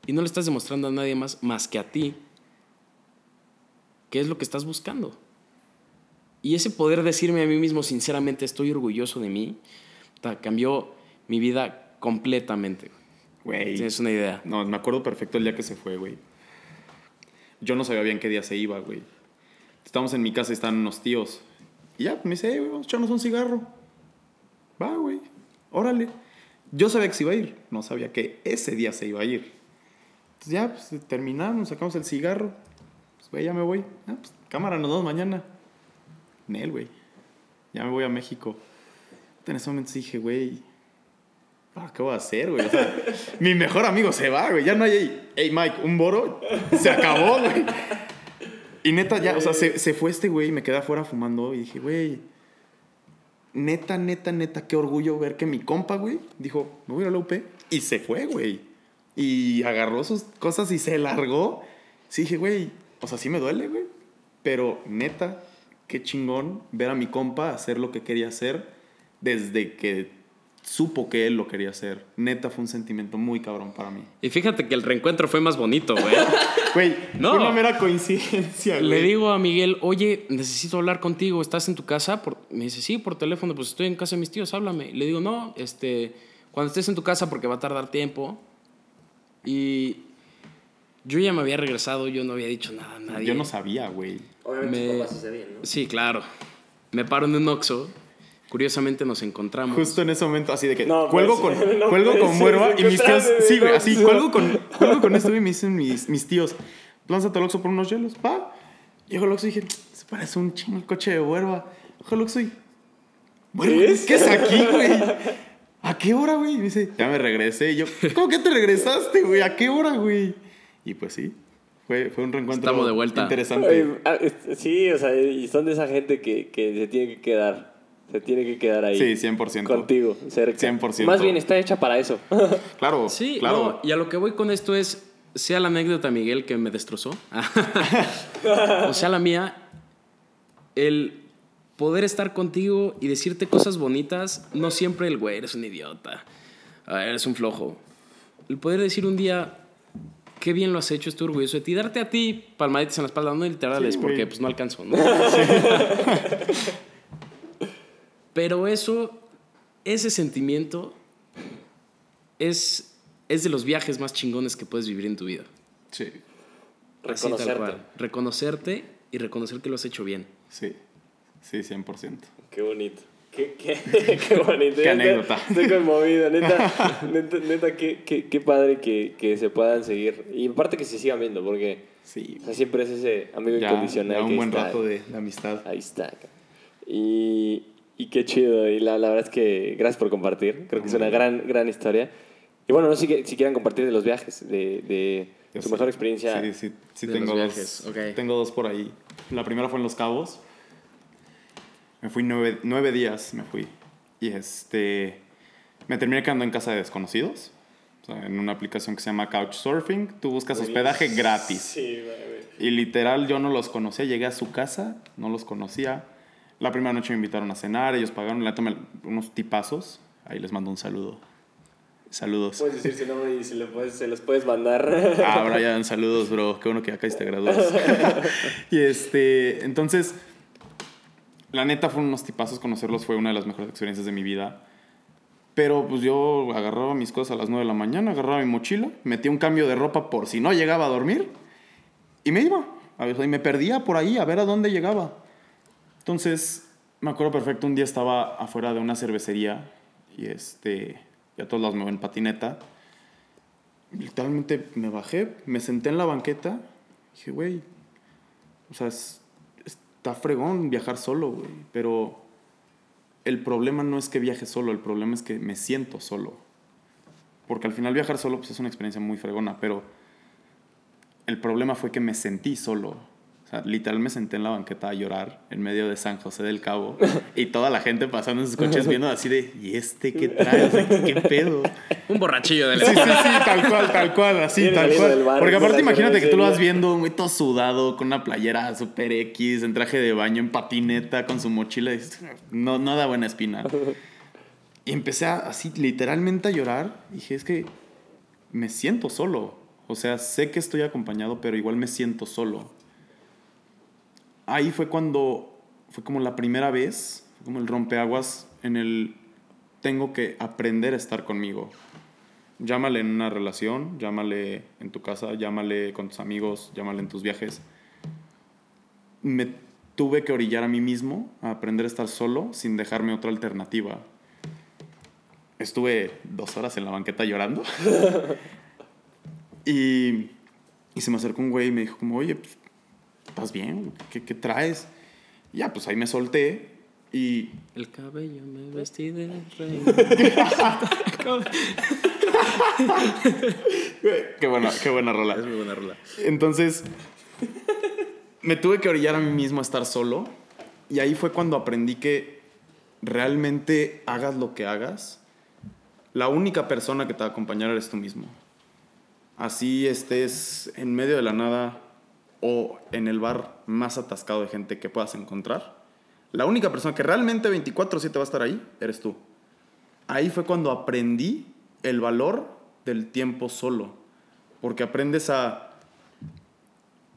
Y no le estás demostrando a nadie más más que a ti qué es lo que estás buscando. Y ese poder decirme a mí mismo sinceramente estoy orgulloso de mí, cambió mi vida completamente. Güey. Tienes una idea. No, me acuerdo perfecto el día que se fue, güey. Yo no sabía bien qué día se iba, güey. Estábamos en mi casa y estaban unos tíos. Y ya, me dice, "Ey, güey, vamos a echarnos un cigarro. Va, güey. Órale. Yo sabía que se iba a ir. No sabía que ese día se iba a ir. Entonces ya, pues terminamos, sacamos el cigarro. Pues, güey, ya me voy. Ah, pues, cámara, nos vemos mañana. Nel, güey. Ya me voy a México. En ese momento dije, güey, ¿ahora ¿qué voy a hacer, güey? O sea, mi mejor amigo se va, güey. Ya no hay, hey, Mike, un boro. Se acabó, güey. Y neta, ya, o sea, se, se fue este güey y me quedé afuera fumando. Y dije, güey, neta, neta, neta, qué orgullo ver que mi compa, güey, dijo, me voy a ir a la UP. Y se fue, güey. Y agarró sus cosas y se largó. Sí, dije, güey, o sea, sí me duele, güey. Pero neta, qué chingón ver a mi compa hacer lo que quería hacer desde que supo que él lo quería hacer. Neta, fue un sentimiento muy cabrón para mí. Y fíjate que el reencuentro fue más bonito, güey. Güey, No. fue una mera coincidencia, güey. Le digo a Miguel, oye, necesito hablar contigo, ¿estás en tu casa? Por- me dice, sí, por teléfono, pues estoy en casa de mis tíos, háblame. Le digo, no, este, cuando estés en tu casa porque va a tardar tiempo. Y yo ya me había regresado, yo no había dicho nada a nadie. Yo no sabía, güey. Obviamente Me- tus papás sí sabían, ¿no? Sí, claro. Me paro en un Oxxo, curiosamente nos encontramos. Justo en ese momento, así de que No, cuelgo pues, con, no cuelgo puede con muerva se y mis tíos. Sí, güey, así, cuelgo con, cuelgo con esto y me dicen mis, mis tíos, lánzate al Oxxo por unos hielos, pa. Llego al Oxxo y dije, se parece un chingo el coche de huerva. Ojo al Oxxo y. ¿Qué es? ¿qué es aquí, güey? ¿A qué hora, güey? Y me dice, ya me regresé. Y yo, ¿cómo que te regresaste, güey? ¿A qué hora, güey? Y pues sí, fue, fue un reencuentro Estamos de vuelta. interesante. Ah, Sí, o sea, y son de esa gente que, que se tiene que quedar. Se tiene que quedar ahí. Sí, 100%. Contigo, cerca. 100%. Más bien está hecha para eso. Claro, Sí, claro. no, y a lo que voy con esto es, sea la anécdota, Miguel, que me destrozó, o sea la mía, el poder estar contigo y decirte cosas bonitas, no siempre el güey, eres un idiota, eres un flojo. El poder decir un día, qué bien lo has hecho, estoy orgulloso de ti, darte a ti palmaditas en la espalda, no literales, Sí, porque pues no alcanzo, ¿no? Pero eso, ese sentimiento es, es de los viajes más chingones que puedes vivir en tu vida. Sí, Reconocerte. cual. Reconocerte y reconocer que lo has hecho bien. sí, sí, 100%. Qué bonito. Qué, qué, qué bonito. Qué anécdota. Estoy conmovido, neta. neta, neta qué, qué, qué padre que, que se puedan seguir. Y aparte que se sigan viendo, porque Sí, o sea, siempre es ese amigo ya, incondicional. ya que un buen está- rato de, de amistad. Ahí está. Y, y qué chido. Y la, la verdad es que gracias por compartir. Creo que es una gran, gran historia. Y bueno, no sé si, si quieran compartir de los viajes, de, de tu sí. mejor experiencia. Sí, sí, sí de tengo los dos. viajes, ok. Tengo dos por ahí. La primera fue en Los Cabos. Me fui nueve, nueve días, me fui. Y este... Me terminé quedando en casa de desconocidos. O sea, en una aplicación que se llama Couchsurfing. Tú buscas hospedaje gratis. Sí, güey. Y literal yo no los conocía, llegué a su casa, no los conocía. La primera noche me invitaron a cenar, ellos pagaron, la tomé unos tipazos. Ahí les mando un saludo. Saludos. Puedes decir su nombre y se, lo puedes, se los puedes mandar. Ah, Brian, saludos, bro. Qué bueno que acá te gradúas. y este, entonces, la neta fueron unos tipazos, conocerlos fue una de las mejores experiencias de mi vida. Pero pues yo agarraba mis cosas a las 9 de la mañana, agarraba mi mochila, metía un cambio de ropa por si no llegaba a dormir y me iba. A ver, y me perdía por ahí a ver a dónde llegaba. Entonces, me acuerdo perfecto, un día estaba afuera de una cervecería y este, ya todos los me en patineta. Literalmente me bajé, me senté en la banqueta. Dije, güey, o sea, es- está fregón viajar solo, güey. Pero el problema no es que viaje solo, el problema es que me siento solo. Porque al final viajar solo pues, es una experiencia muy fregona, pero el problema fue que me sentí solo. O sea, literal me senté en la banqueta a llorar en medio de San José del Cabo y toda la gente pasando en sus coches viendo así de, ¿y este qué trae? O sea, ¿qué, qué pedo? Un borrachillo de la Sí, sí, sí, tal cual, tal cual, así, tal cual. bar, Porque aparte imagínate que tú lo vas viendo, un güey, todo sudado, con una playera super X, en traje de baño, en patineta, con su mochila. y dices, no, no da buena espina. Y empecé a, así literalmente a llorar. Dije, es que me siento solo. O sea, sé que estoy acompañado, pero igual me siento solo. Ahí fue cuando, fue como la primera vez, como el rompeaguas en el tengo que aprender a estar conmigo. Llámale en una relación, llámale en tu casa, llámale con tus amigos, llámale en tus viajes. Me tuve que orillar a mí mismo a aprender a estar solo sin dejarme otra alternativa. Estuve dos horas en la banqueta llorando. y, y se me acercó un güey y me dijo como, oye, pues, ¿estás bien? ¿Qué, qué traes? Y ya, pues ahí me solté y El cabello me vestí de rey. qué buena, qué buena rola. es muy buena rola. Entonces, me tuve que orillar a mí mismo a estar solo. Y ahí fue cuando aprendí que realmente hagas lo que hagas, la única persona que te va a acompañar eres tú mismo. Así estés en medio de la nada o en el bar más atascado de gente que puedas encontrar. La única persona que realmente 24/7 va a estar ahí eres tú. Ahí fue cuando aprendí el valor del tiempo solo. Porque aprendes a,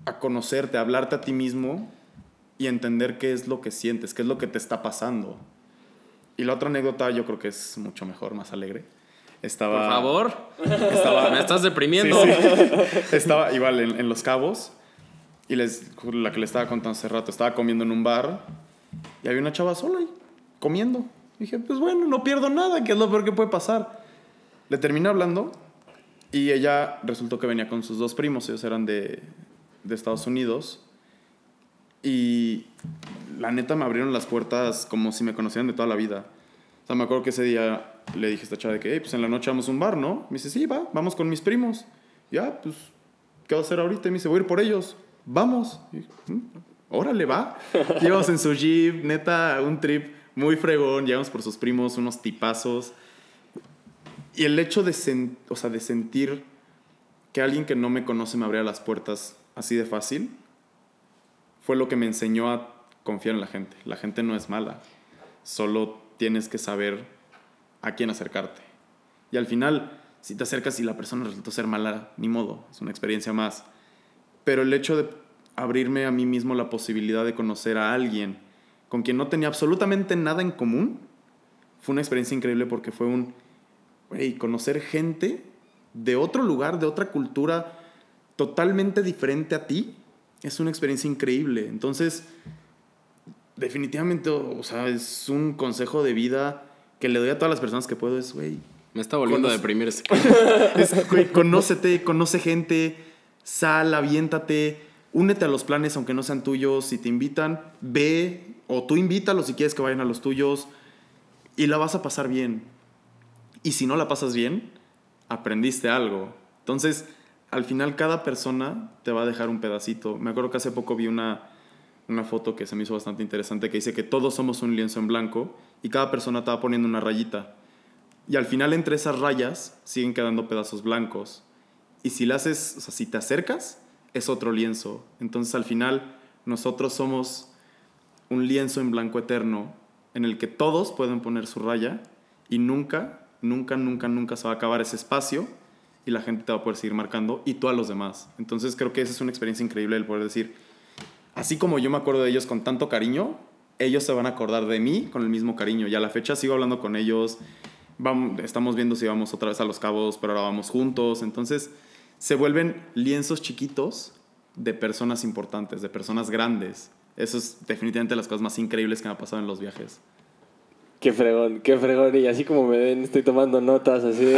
a conocerte, a hablarte a ti mismo y entender qué es lo que sientes, qué es lo que te está pasando. Y la otra anécdota yo creo que es mucho mejor, más alegre. Estaba, Por favor. Estaba, Me estás deprimiendo. Sí, sí. Estaba igual en, en Los Cabos y les, la que le estaba contando hace rato, estaba comiendo en un bar y había una chava sola ahí, comiendo. dije, pues bueno, no pierdo nada, que es lo peor que puede pasar. Le terminé hablando y ella resultó que venía con sus dos primos, ellos eran de, de Estados Unidos. Y la neta me abrieron las puertas como si me conocieran de toda la vida. O sea, me acuerdo que ese día le dije a esta chava de que, hey, pues en la noche vamos a un bar, ¿no? Me dice, sí, va, vamos con mis primos. Ya, pues, ¿qué vas a hacer ahorita? Y me dice, voy a ir por ellos. Vamos. Y "Mm, órale, va. Llevamos en su jeep, neta, un trip muy fregón. Llegamos por sus primos, unos tipazos. Y el hecho de, sen- o sea, de sentir que alguien que no me conoce me abría las puertas así de fácil fue lo que me enseñó a confiar en la gente. La gente no es mala, solo tienes que saber a quién acercarte. Y al final, si te acercas y la persona resultó ser mala, ni modo, es una experiencia más. Pero el hecho de abrirme a mí mismo la posibilidad de conocer a alguien con quien no tenía absolutamente nada en común, fue una experiencia increíble porque fue un, güey, conocer gente de otro lugar, de otra cultura totalmente diferente a ti, es una experiencia increíble. Entonces, definitivamente, o sea, es un consejo de vida que le doy a todas las personas que puedo, es, güey, Me está volviendo a Conoce- deprimir este es, güey, conócete, conoce gente, sal, aviéntate, únete a los planes aunque no sean tuyos, si te invitan, ve, o tú invítalos si quieres que vayan a los tuyos, y la vas a pasar bien. Y si no la pasas bien, aprendiste algo. Entonces, al final cada persona te va a dejar un pedacito. Me acuerdo que hace poco vi una, una foto que se me hizo bastante interesante que dice que todos somos un lienzo en blanco y cada persona va poniendo una rayita. Y al final entre esas rayas siguen quedando pedazos blancos. Y si le haces, o sea, si te acercas, es otro lienzo. Entonces al final nosotros somos un lienzo en blanco eterno en el que todos pueden poner su raya y nunca, nunca, nunca, nunca se va a acabar ese espacio y la gente te va a poder seguir marcando y tú a los demás. Entonces creo que esa es una experiencia increíble el poder decir, así como yo me acuerdo de ellos con tanto cariño, ellos se van a acordar de mí con el mismo cariño. Y a la fecha sigo hablando con ellos, vamos, estamos viendo si vamos otra vez a Los Cabos, pero ahora vamos juntos. Entonces se vuelven lienzos chiquitos de personas importantes, de personas grandes. Eso es definitivamente las cosas más increíbles que me ha pasado en los viajes. Qué fregón, qué fregón. Y así como me ven, estoy tomando notas así.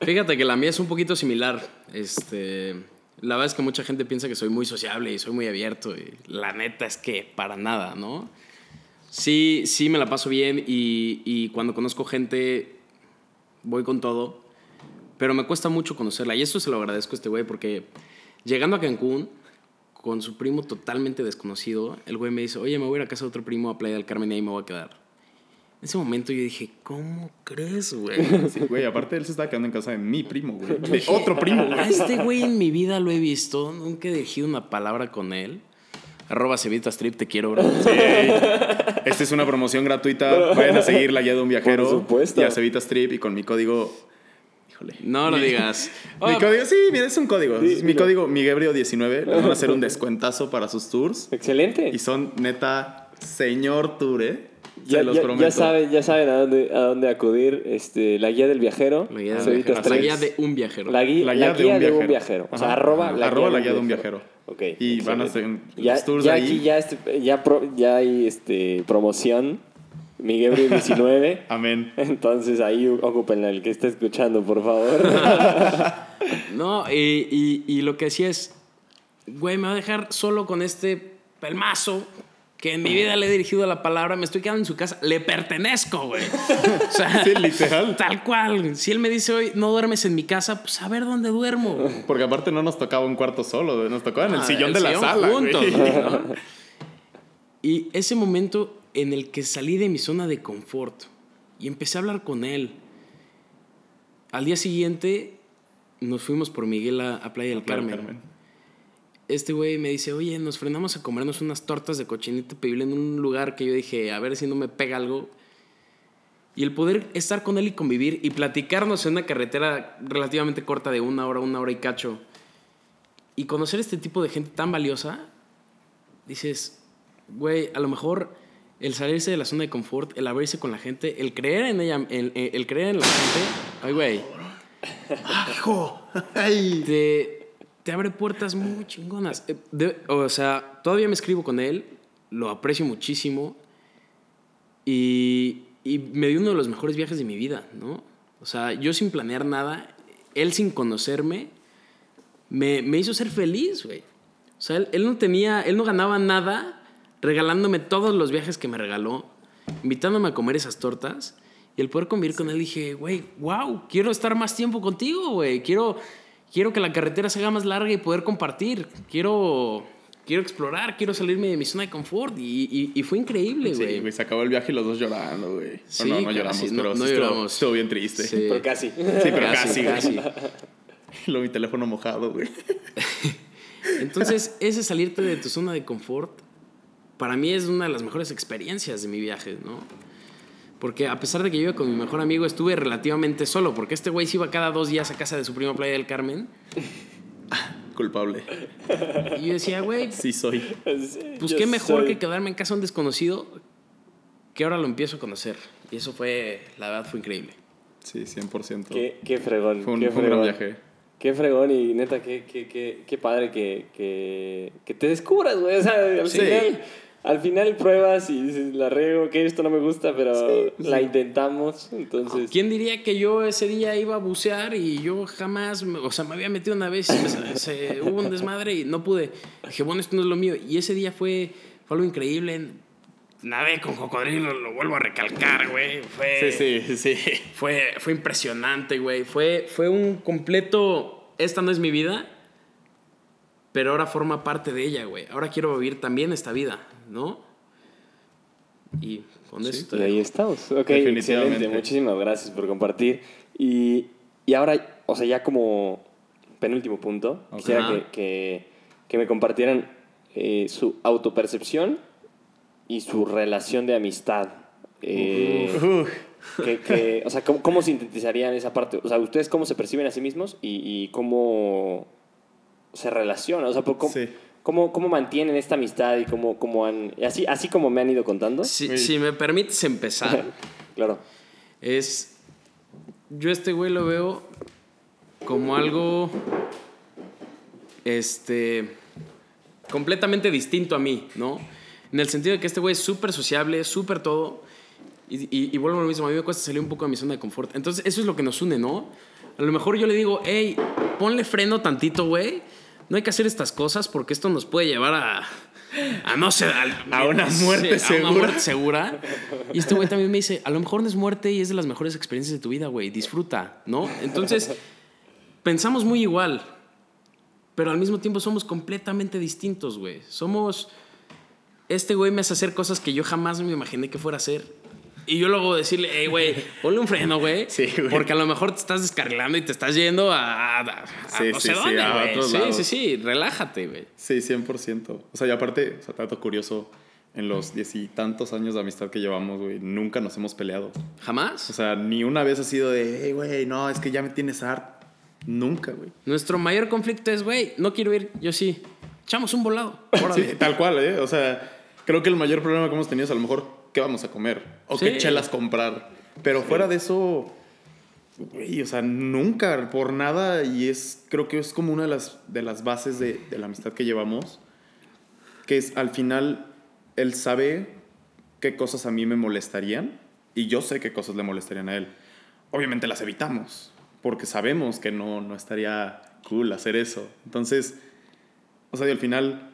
Fíjate que la mía es un poquito similar. Este, la verdad es que mucha gente piensa que soy muy sociable y soy muy abierto. Y la neta es que para nada, ¿no? Sí, sí me la paso bien y, y cuando conozco gente voy con todo. Pero me cuesta mucho conocerla. Y eso se lo agradezco a este güey porque llegando a Cancún con su primo totalmente desconocido, el güey me dice, oye, me voy a ir a casa de otro primo a Playa del Carmen y ahí me voy a quedar. En ese momento yo dije, ¿cómo crees, güey? Sí, güey, aparte él se estaba quedando en casa de mi primo, güey. De otro primo, A este güey en mi vida lo he visto. Nunca he dirigido una palabra con él. Arroba Cevita Strip, te quiero, bro. Esta es una promoción gratuita. Vayan a seguir la guía de un viajero. Por supuesto. Y a Cevita Strip y con mi código. Híjole. No lo digas. Mi Oh, código, sí, mira, es un código. Sí, Es mi mira. código Miguebrio19. Le van a hacer un descuentazo para sus tours. Excelente. Y son neta, señor tour, ¿eh? Ya, Se los ya- prometo. ya saben, ya saben a dónde, a dónde acudir. Este, la guía del viajero. La guía, de un Solitas viajero. La guía de un viajero. La gui- La la guía de un viajero. O sea, Ajá. arroba, la, Arroba guía, la guía de un viajero. Ok. Y van a hacer ya, los tours ya ahí. aquí ya, este- ya, pro- ya hay este, promoción. Miguel 19. Amén. Entonces ahí ocupen el que esté escuchando, por favor. No, y, y- y lo que decía es, güey, me va a dejar solo con este pelmazo que en mi vida le he dirigido la palabra, me estoy quedando en su casa, le pertenezco, güey. O sea, Sí, literal. Tal cual. Si él me dice hoy, no duermes en mi casa, pues a ver dónde duermo. Porque aparte no nos tocaba un cuarto solo, nos tocaba en el Ah, sillón el de la sala. juntos, güey. Y ese momento en el que salí de mi zona de confort y empecé a hablar con él. Al día siguiente nos fuimos por Miguel a, a Playa del Carmen. Carmen. Este güey me dice, oye, nos frenamos a comernos unas tortas de cochinita pibil en un lugar que yo dije, a ver si no me pega algo. Y el poder estar con él y convivir y platicarnos en una carretera relativamente corta de una hora, una hora y cacho. Y conocer este tipo de gente tan valiosa, dices, güey, a lo mejor el salirse de la zona de confort, el abrirse con la gente, el creer en ella, el, el creer en la gente, ay, güey, ¡Hijo! ¡Ay! te, te abre puertas muy chingonas. Eh, de- o sea, todavía me escribo con él, lo aprecio muchísimo y, y me dio uno de los mejores viajes de mi vida, ¿no? O sea, yo sin planear nada, él sin conocerme, me, me hizo ser feliz, güey. O sea, él, él no tenía, él no ganaba nada regalándome todos los viajes que me regaló, invitándome a comer esas tortas. Y el poder convivir con él, dije, güey, wow, quiero estar más tiempo contigo, güey. Quiero, quiero que la carretera se haga más larga y poder compartir. Quiero, quiero explorar, quiero salirme de mi zona de confort. Y, y- y fue increíble, Sí, güey. güey, se acabó el viaje y los dos llorando, güey. Sí, no, no casi, lloramos, no- pero no sí estuvo- lloramos. Estuvo bien triste. Sí. Pero casi. Sí, pero casi, Casi, güey. Luego mi teléfono mojado, güey. Entonces, ese salirte de tu zona de confort, para mí es una de las mejores experiencias de mi viaje, ¿no? Porque a pesar de que yo iba con mi mejor amigo, estuve relativamente solo, porque este güey se iba cada dos días a casa de su prima Playa del Carmen. Culpable. Y yo decía, güey, Sí soy. pues Yo qué mejor soy- que quedarme en casa de un desconocido que ahora lo empiezo a conocer. Y eso fue, la verdad, fue increíble. Sí, 100%. Qué, qué fregón. Fue un, qué fue un gran viaje. Qué fregón y neta, qué, qué, qué, qué padre que, que, que te descubras, güey. O sea, al, Sí. final, al final pruebas y dices, la riego, que esto no me gusta, pero Sí, la sí. intentamos. Entonces, ¿Quién diría que yo ese día iba a bucear y yo jamás, o sea, me había metido una vez y me- se- hubo un desmadre y no pude? Dije, bueno, esto no es lo mío. Y ese día fue, fue algo increíble. Nadé con cocodrilo, lo vuelvo a recalcar, güey. Fue, Sí, sí, sí. Fue, fue impresionante, güey. Fue, fue un completo, esta no es mi vida, pero ahora forma parte de ella, güey. Ahora quiero vivir también esta vida, ¿no? Y con eso te y ahí estamos. Ok, excelente. Muchísimas gracias por compartir. Y, y ahora, o sea, ya como penúltimo punto, quisiera que, que, que me compartieran eh, su autopercepción y su relación de amistad. Eh, que, que- o sea, ¿cómo, cómo sintetizarían esa parte? O sea, ¿ustedes cómo se perciben a sí mismos y, y cómo se relacionan? O sea, ¿cómo, Sí. Cómo, cómo mantienen esta amistad y cómo, cómo han... Así, así como me han ido contando. Si, si me permites empezar, Claro. es. Yo a este güey lo veo como algo. Este. completamente distinto a mí, ¿no? En el sentido de que este güey es súper sociable, súper todo. Y, y, y vuelvo a lo mismo, a mí me cuesta salir un poco de mi zona de confort. Entonces, eso es lo que nos une, ¿no? A lo mejor yo le digo, hey, ponle freno tantito, güey. No hay que hacer estas cosas porque esto nos puede llevar a. A no sé, A una muerte sí, A una muerte segura. Y este güey también me dice, a lo mejor no es muerte y es de las mejores experiencias de tu vida, güey. Disfruta, ¿no? Entonces, pensamos muy igual, pero al mismo tiempo somos completamente distintos, güey. Somos... Este güey me hace hacer cosas que yo jamás me imaginé que fuera a hacer. Y yo luego decirle, hey, güey, ponle un freno, güey. Sí, güey. Porque a lo mejor te estás descarrilando y te estás yendo a, a- a Sí, no sí, sé dónde, a güey. Sí, lados. sí, sí, relájate, güey. Sí, 100%. O sea, y aparte, o sea, dato curioso, en los diez y tantos años de amistad que llevamos, güey, nunca nos hemos peleado. ¿Jamás? O sea, ni una vez ha sido de, hey, güey, no, es que ya me tienes harto. Nunca, güey. Nuestro mayor conflicto es, güey, no quiero ir, yo sí. Echamos un volado. Sí, tal cual, ¿eh? O sea, creo que el mayor problema que hemos tenido es a lo mejor qué vamos a comer o Sí. qué chelas comprar. Pero fuera de eso, güey, o sea, nunca, por nada, y es, creo que es como una de las, de las bases de, de la amistad que llevamos, que es al final, él sabe qué cosas a mí me molestarían y yo sé qué cosas le molestarían a él. Obviamente las evitamos, porque sabemos que no, no estaría cool hacer eso. Entonces, o sea, y al final,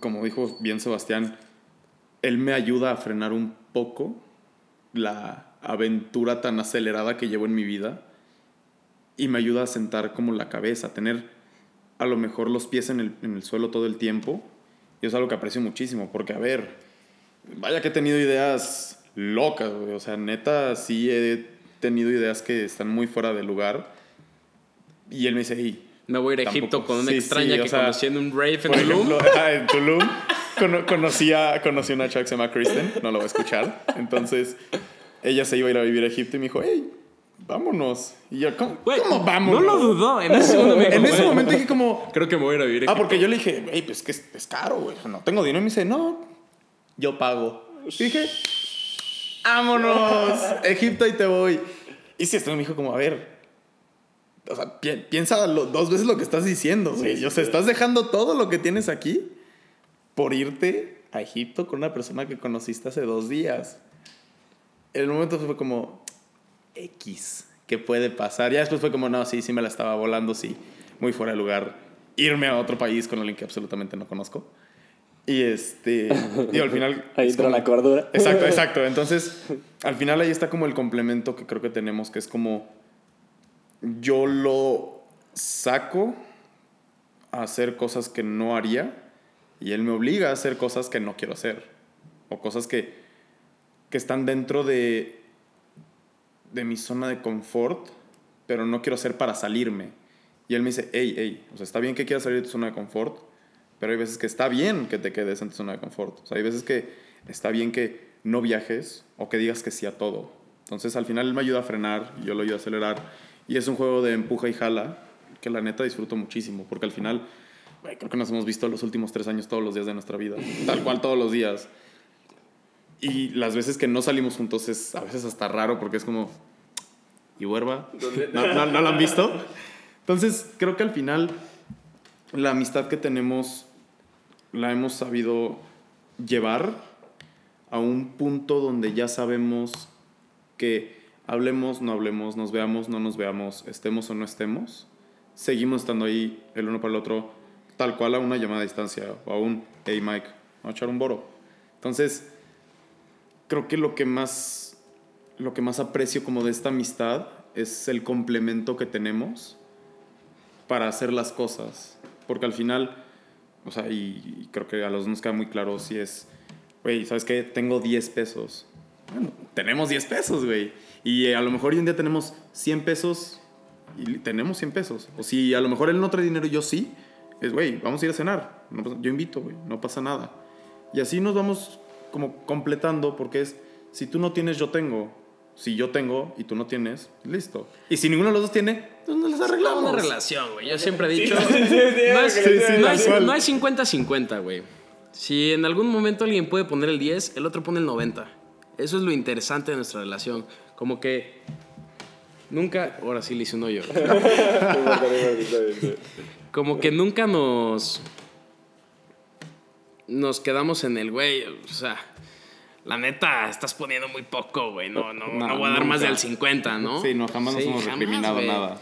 como dijo bien Sebastián, él me ayuda a frenar un poco la aventura tan acelerada que llevo en mi vida y me ayuda a sentar como la cabeza, a tener a lo mejor los pies en el, en el suelo todo el tiempo. Y es algo que aprecio muchísimo, porque a ver, vaya que he tenido ideas locas, güey. O sea, neta, sí he tenido ideas que están muy fuera de lugar. Y él me dice, Me voy a ir a. Egipto con una Sí, extraña sí, que sea, conocí en un rave en Tulum. ejemplo, en Tulum cono- conocí, a, conocí a una chava que se llama Kristen, no la voy a escuchar. Entonces, ella se iba a ir a vivir a Egipto y me dijo, hey, vámonos. Y yo, ¿cómo, Güey, ¿cómo vámonos? No lo dudó. En ese segundo me dijo, En ese "Güey, momento dije como, Creo que me voy a ir a vivir a Ah, Egipto". porque yo le dije, hey, pues que es, es caro, güey. No tengo dinero. Y me dice, no, yo pago. Y dije, vámonos, Egipto, ahí te voy. Y si esto me dijo como, a ver, o sea, pi- piensa lo- dos veces lo que estás diciendo, güey. o sea, estás dejando todo lo que tienes aquí por irte a Egipto con una persona que conociste hace dos días. En el momento fue como, X, ¿qué puede pasar? Ya después fue como, no, sí, sí me la estaba volando, sí, muy fuera de lugar. Irme a otro país con alguien que absolutamente no conozco. Y este, y al final... Ahí entra como- la cordura. Exacto, exacto. Entonces, al final ahí está como el complemento que creo que tenemos, que es como yo lo saco a hacer cosas que no haría y él me obliga a hacer cosas que no quiero hacer o cosas que, que están dentro de, de mi zona de confort, pero no quiero hacer para salirme. Y él me dice, hey, hey, o sea, está bien que quieras salir de tu zona de confort, pero hay veces que está bien que te quedes en tu zona de confort. O sea, hay veces que está bien que no viajes o que digas que sí a todo. Entonces, al final él me ayuda a frenar yo lo ayudo a acelerar. Y es un juego de empuja y jala que la neta disfruto muchísimo, porque al final, creo que nos hemos visto los últimos tres años todos los días de nuestra vida, tal cual todos los días. Y las veces que no salimos juntos es a veces hasta raro porque es como, ¿y huerva? ¿No, no, no lo han visto? Entonces, creo que al final la amistad que tenemos la hemos sabido llevar a un punto donde ya sabemos que hablemos, no hablemos, nos veamos, no nos veamos, estemos o no estemos, seguimos estando ahí el uno para el otro, tal cual a una llamada a distancia o a un, hey Mike, vamos a echar un boro. Entonces, creo que lo que más, lo que más aprecio como de esta amistad es el complemento que tenemos para hacer las cosas. Porque al final, o sea, y, y creo que a los nos queda muy claro si es, güey, ¿sabes qué? Tengo 10 pesos. Bueno, tenemos 10 pesos, güey. Y a lo mejor hoy un día tenemos 100 pesos y tenemos 100 pesos. O si a lo mejor él no trae dinero yo sí, es, güey, vamos a ir a cenar. No pasa- yo invito, güey, no pasa nada. Y así nos vamos como completando porque es, si tú no tienes, yo tengo. Si yo tengo y tú no tienes, listo. Y si ninguno de los dos tiene, pues nos las arreglamos. Una relación, güey. Yo siempre he dicho. no es- es- es 50-50, güey. Si en algún momento alguien puede poner el 10, el otro pone el 90. Eso es lo interesante de nuestra relación. Como que nunca. Ahora sí le hice un hoyo. Como que nunca nos. Nos quedamos en el güey. O sea, la neta, estás poniendo muy poco, güey. No, no, no, No, voy a dar más del 50, ¿no? Sí, no, jamás nos hemos jamás, recriminado nada.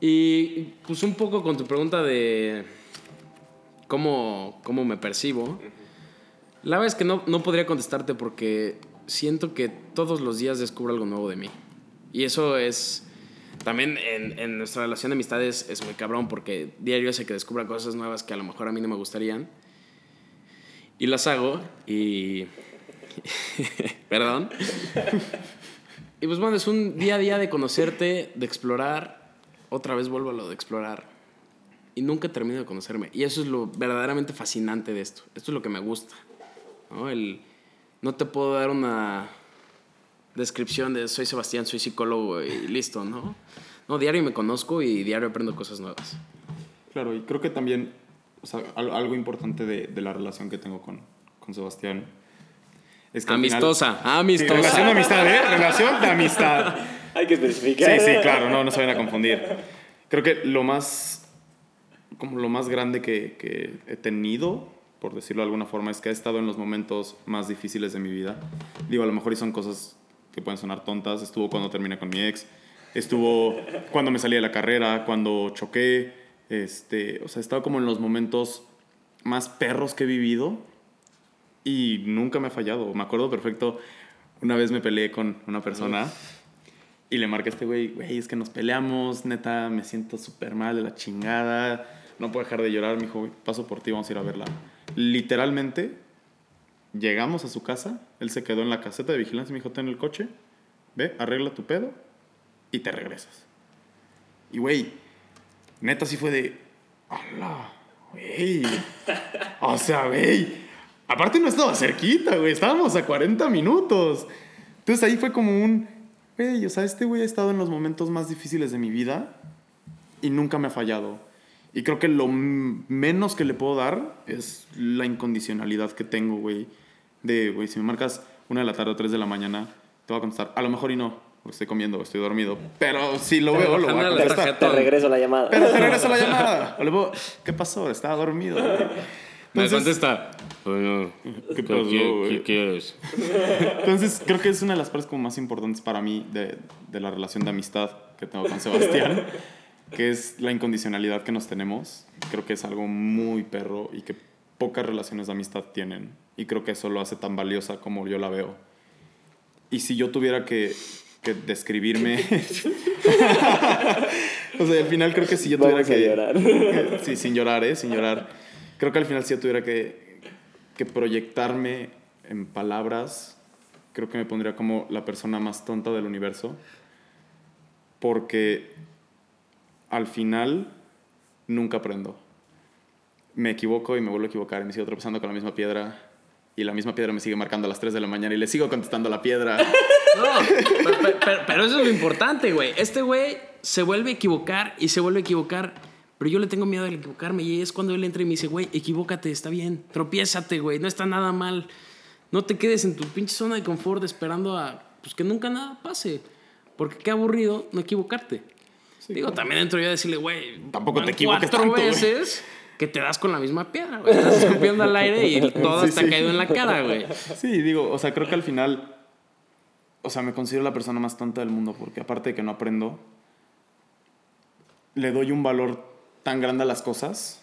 Y pues un poco con tu pregunta de cómo, cómo me percibo. La verdad es que no, no podría contestarte porque siento que todos los días descubro algo nuevo de mí. Y eso es... También en, en nuestra relación de amistades es muy cabrón porque diario hace que descubra cosas nuevas que a lo mejor a mí no me gustarían. Y las hago y... Perdón. Y pues bueno, es un día a día de conocerte, de explorar. Otra vez vuelvo a lo de explorar. Y nunca termino de conocerme. Y eso es lo verdaderamente fascinante de esto. Esto es lo que me gusta. ¿no? El, no te puedo dar una descripción de soy Sebastián, soy psicólogo y listo, ¿no? No, diario me conozco y diario aprendo cosas nuevas. Claro, y creo que también, o sea, al- algo importante de, de la relación que tengo con, con Sebastián es que al final- Amistosa, Sí, amistosa. relación de amistad, ¿eh? Relación de amistad. Hay que especificar. Sí, sí, claro, no, no se vayan a confundir. Creo que lo más, como lo más grande que, que he tenido, por decirlo de alguna forma, es que he estado en los momentos más difíciles de mi vida. Digo, a lo mejor y son cosas que pueden sonar tontas. Estuvo cuando terminé con mi ex, estuvo cuando me salí de la carrera, cuando choqué. Este, o sea, he estado como en los momentos más perros que he vivido y nunca me ha fallado. Me acuerdo perfecto, una vez me peleé con una persona y le marqué a este güey, güey, es que nos peleamos, neta, me siento súper mal de la chingada, no puedo dejar de llorar, me dijo, "Güey, paso por ti, vamos a ir a verla. Literalmente, llegamos a su casa, él se quedó en la caseta de vigilancia y me dijo, ten el coche, ve, arregla tu pedo y te regresas. Y güey, neta sí fue de, hola, güey, o sea, güey, aparte no estaba cerquita, güey, estábamos a 40 minutos. Entonces ahí fue como un, güey, o sea, este güey ha estado en los momentos más difíciles de mi vida y nunca me ha fallado. Y creo que lo menos que le puedo dar es la incondicionalidad que tengo, güey. De, güey, si me marcas una de la tarde o tres de la mañana, te voy a contestar. A lo mejor y no, porque estoy comiendo o estoy dormido. Pero si lo veo, lo voy a contestar. te regreso la llamada. Pero te regreso la llamada. O le puedo, ¿qué pasó? Estaba dormido. güey. Me Entonces- contesta. Bueno, ¿Qué pasó, güey? ¿Qué quieres? Entonces, creo que es una de las partes como más importantes para mí de, de la relación de amistad que tengo con Sebastián, que es la incondicionalidad que nos tenemos. Creo que es algo muy perro y que pocas relaciones de amistad tienen. Y creo que eso lo hace tan valiosa como yo la veo. Y si yo tuviera que, que describirme... o sea, al final creo que si yo tuviera Vamos a que... llorar. Sí, sin llorar, ¿eh? Sin llorar. Creo que al final si yo tuviera que, que proyectarme en palabras, creo que me pondría como la persona más tonta del universo. Porque al final nunca aprendo. Me equivoco y me vuelvo a equivocar y me sigo tropezando con la misma piedra. Y la misma piedra me sigue marcando a las 3 de la mañana y le sigo contestando la piedra. Pero, eso es lo importante, güey. Este güey se vuelve a equivocar y se vuelve a equivocar. Pero yo le tengo miedo de equivocarme y es cuando él entra y me dice, güey, equivócate, está bien. Tropiézate, güey, no está nada mal. No te quedes en tu pinche zona de confort esperando a pues, que nunca nada pase. Porque qué aburrido no equivocarte. Digo, también entro yo a decirle, güey, Tampoco te equivoques cuatro tanto, güey. veces que te das con la misma piedra, güey. Estás escupiendo al aire y todo Sí, está sí. caído en la cara, güey. Sí, digo, o sea, creo que al final, o sea, me considero la persona más tonta del mundo porque aparte de que no aprendo, le doy un valor tan grande a las cosas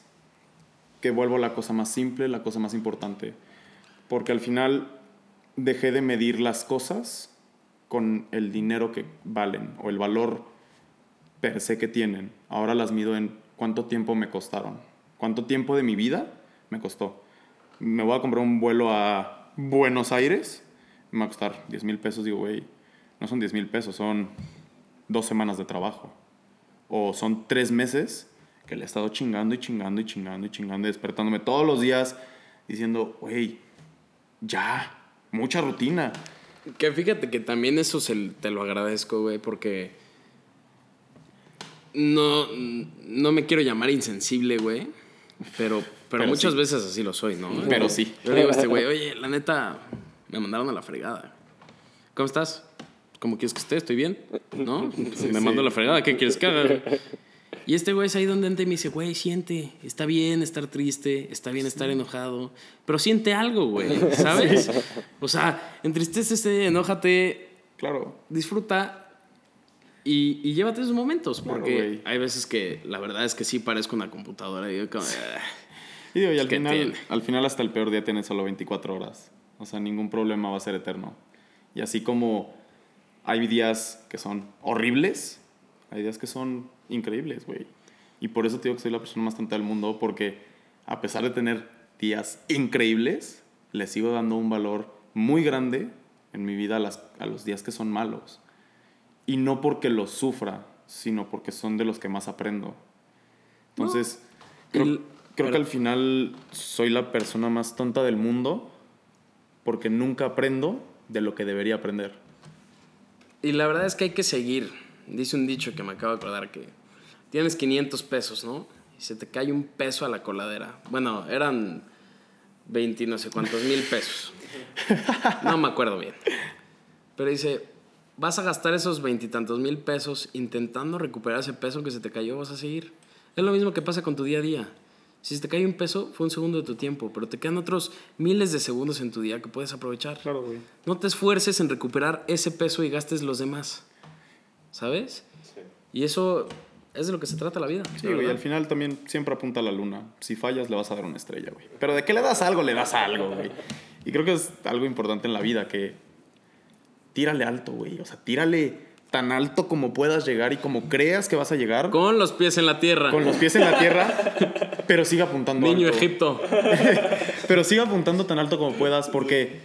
que vuelvo la cosa más simple, la cosa más importante. Porque al final dejé de medir las cosas con el dinero que valen o el valor per se que tienen. Ahora las mido en cuánto tiempo me costaron. ¿Cuánto tiempo de mi vida me costó? Me voy a comprar un vuelo a Buenos Aires. Me va a costar 10 mil pesos. Digo, güey, no son 10 mil pesos, son dos semanas de trabajo. O son tres meses que le he estado chingando y chingando y chingando y chingando y despertándome todos los días diciendo, güey, ya, mucha rutina. Que fíjate que también eso se, te lo agradezco, güey, porque no, no me quiero llamar insensible, güey, pero, pero, Pero muchas sí. veces así lo soy, ¿no? Pero sí. Yo le digo a este güey, oye, la neta, me mandaron a la fregada. ¿Cómo estás? ¿Cómo quieres que esté? ¿Estoy bien? ¿No? Sí, me mando a la fregada, ¿qué quieres que haga? Y este güey es ahí donde entra y me dice, güey, siente, está bien estar triste, está bien estar enojado, pero siente algo, güey, ¿sabes? O sea, entristecese, enójate, Claro. disfruta y, y llévate esos momentos, Claro, porque güey. hay veces que la verdad es que sí parezco una computadora y yo como, "Ah". Y, digo, y al, ¿Qué final, tiene? al final hasta el peor día tiene solo 24 horas. O sea, ningún problema va a ser eterno. Y así como hay días que son horribles, hay días que son increíbles, güey. Y por eso te digo que soy la persona más tonta del mundo, porque a pesar de tener días increíbles, le sigo dando un valor muy grande en mi vida a, las- a los días que son malos. Y no porque los sufra, sino porque son de los que más aprendo. Entonces, creo, creo que al final soy la persona más tonta del mundo porque nunca aprendo de lo que debería aprender. Y la verdad es que hay que seguir. Dice un dicho que me acabo de acordar que tienes 500 pesos, ¿no? Y se te cae un peso a la coladera. Bueno, eran 20 no sé cuántos mil pesos. No me acuerdo bien. Pero dice, vas a gastar esos veintitantos mil pesos intentando recuperar ese peso que se te cayó, vas a seguir. Es lo mismo que pasa con tu día a día. Si se te cae un peso, fue un segundo de tu tiempo, pero te quedan otros miles de segundos en tu día que puedes aprovechar. Claro, güey. No te esfuerces en recuperar ese peso y gastes los demás. ¿Sabes? Y eso es de lo que se trata la vida. Sí, güey, al final también siempre apunta a la luna. Si fallas, le vas a dar una estrella, güey. Pero de que le das algo, le das algo, güey. Y creo que es algo importante en la vida, que tírale alto, güey. O sea, tírale tan alto como puedas llegar y como creas que vas a llegar, con, Con los pies en la tierra. los pies en la tierra, pero sigue apuntando Niño alto. Egipto. Pero sigue apuntando tan alto como puedas, porque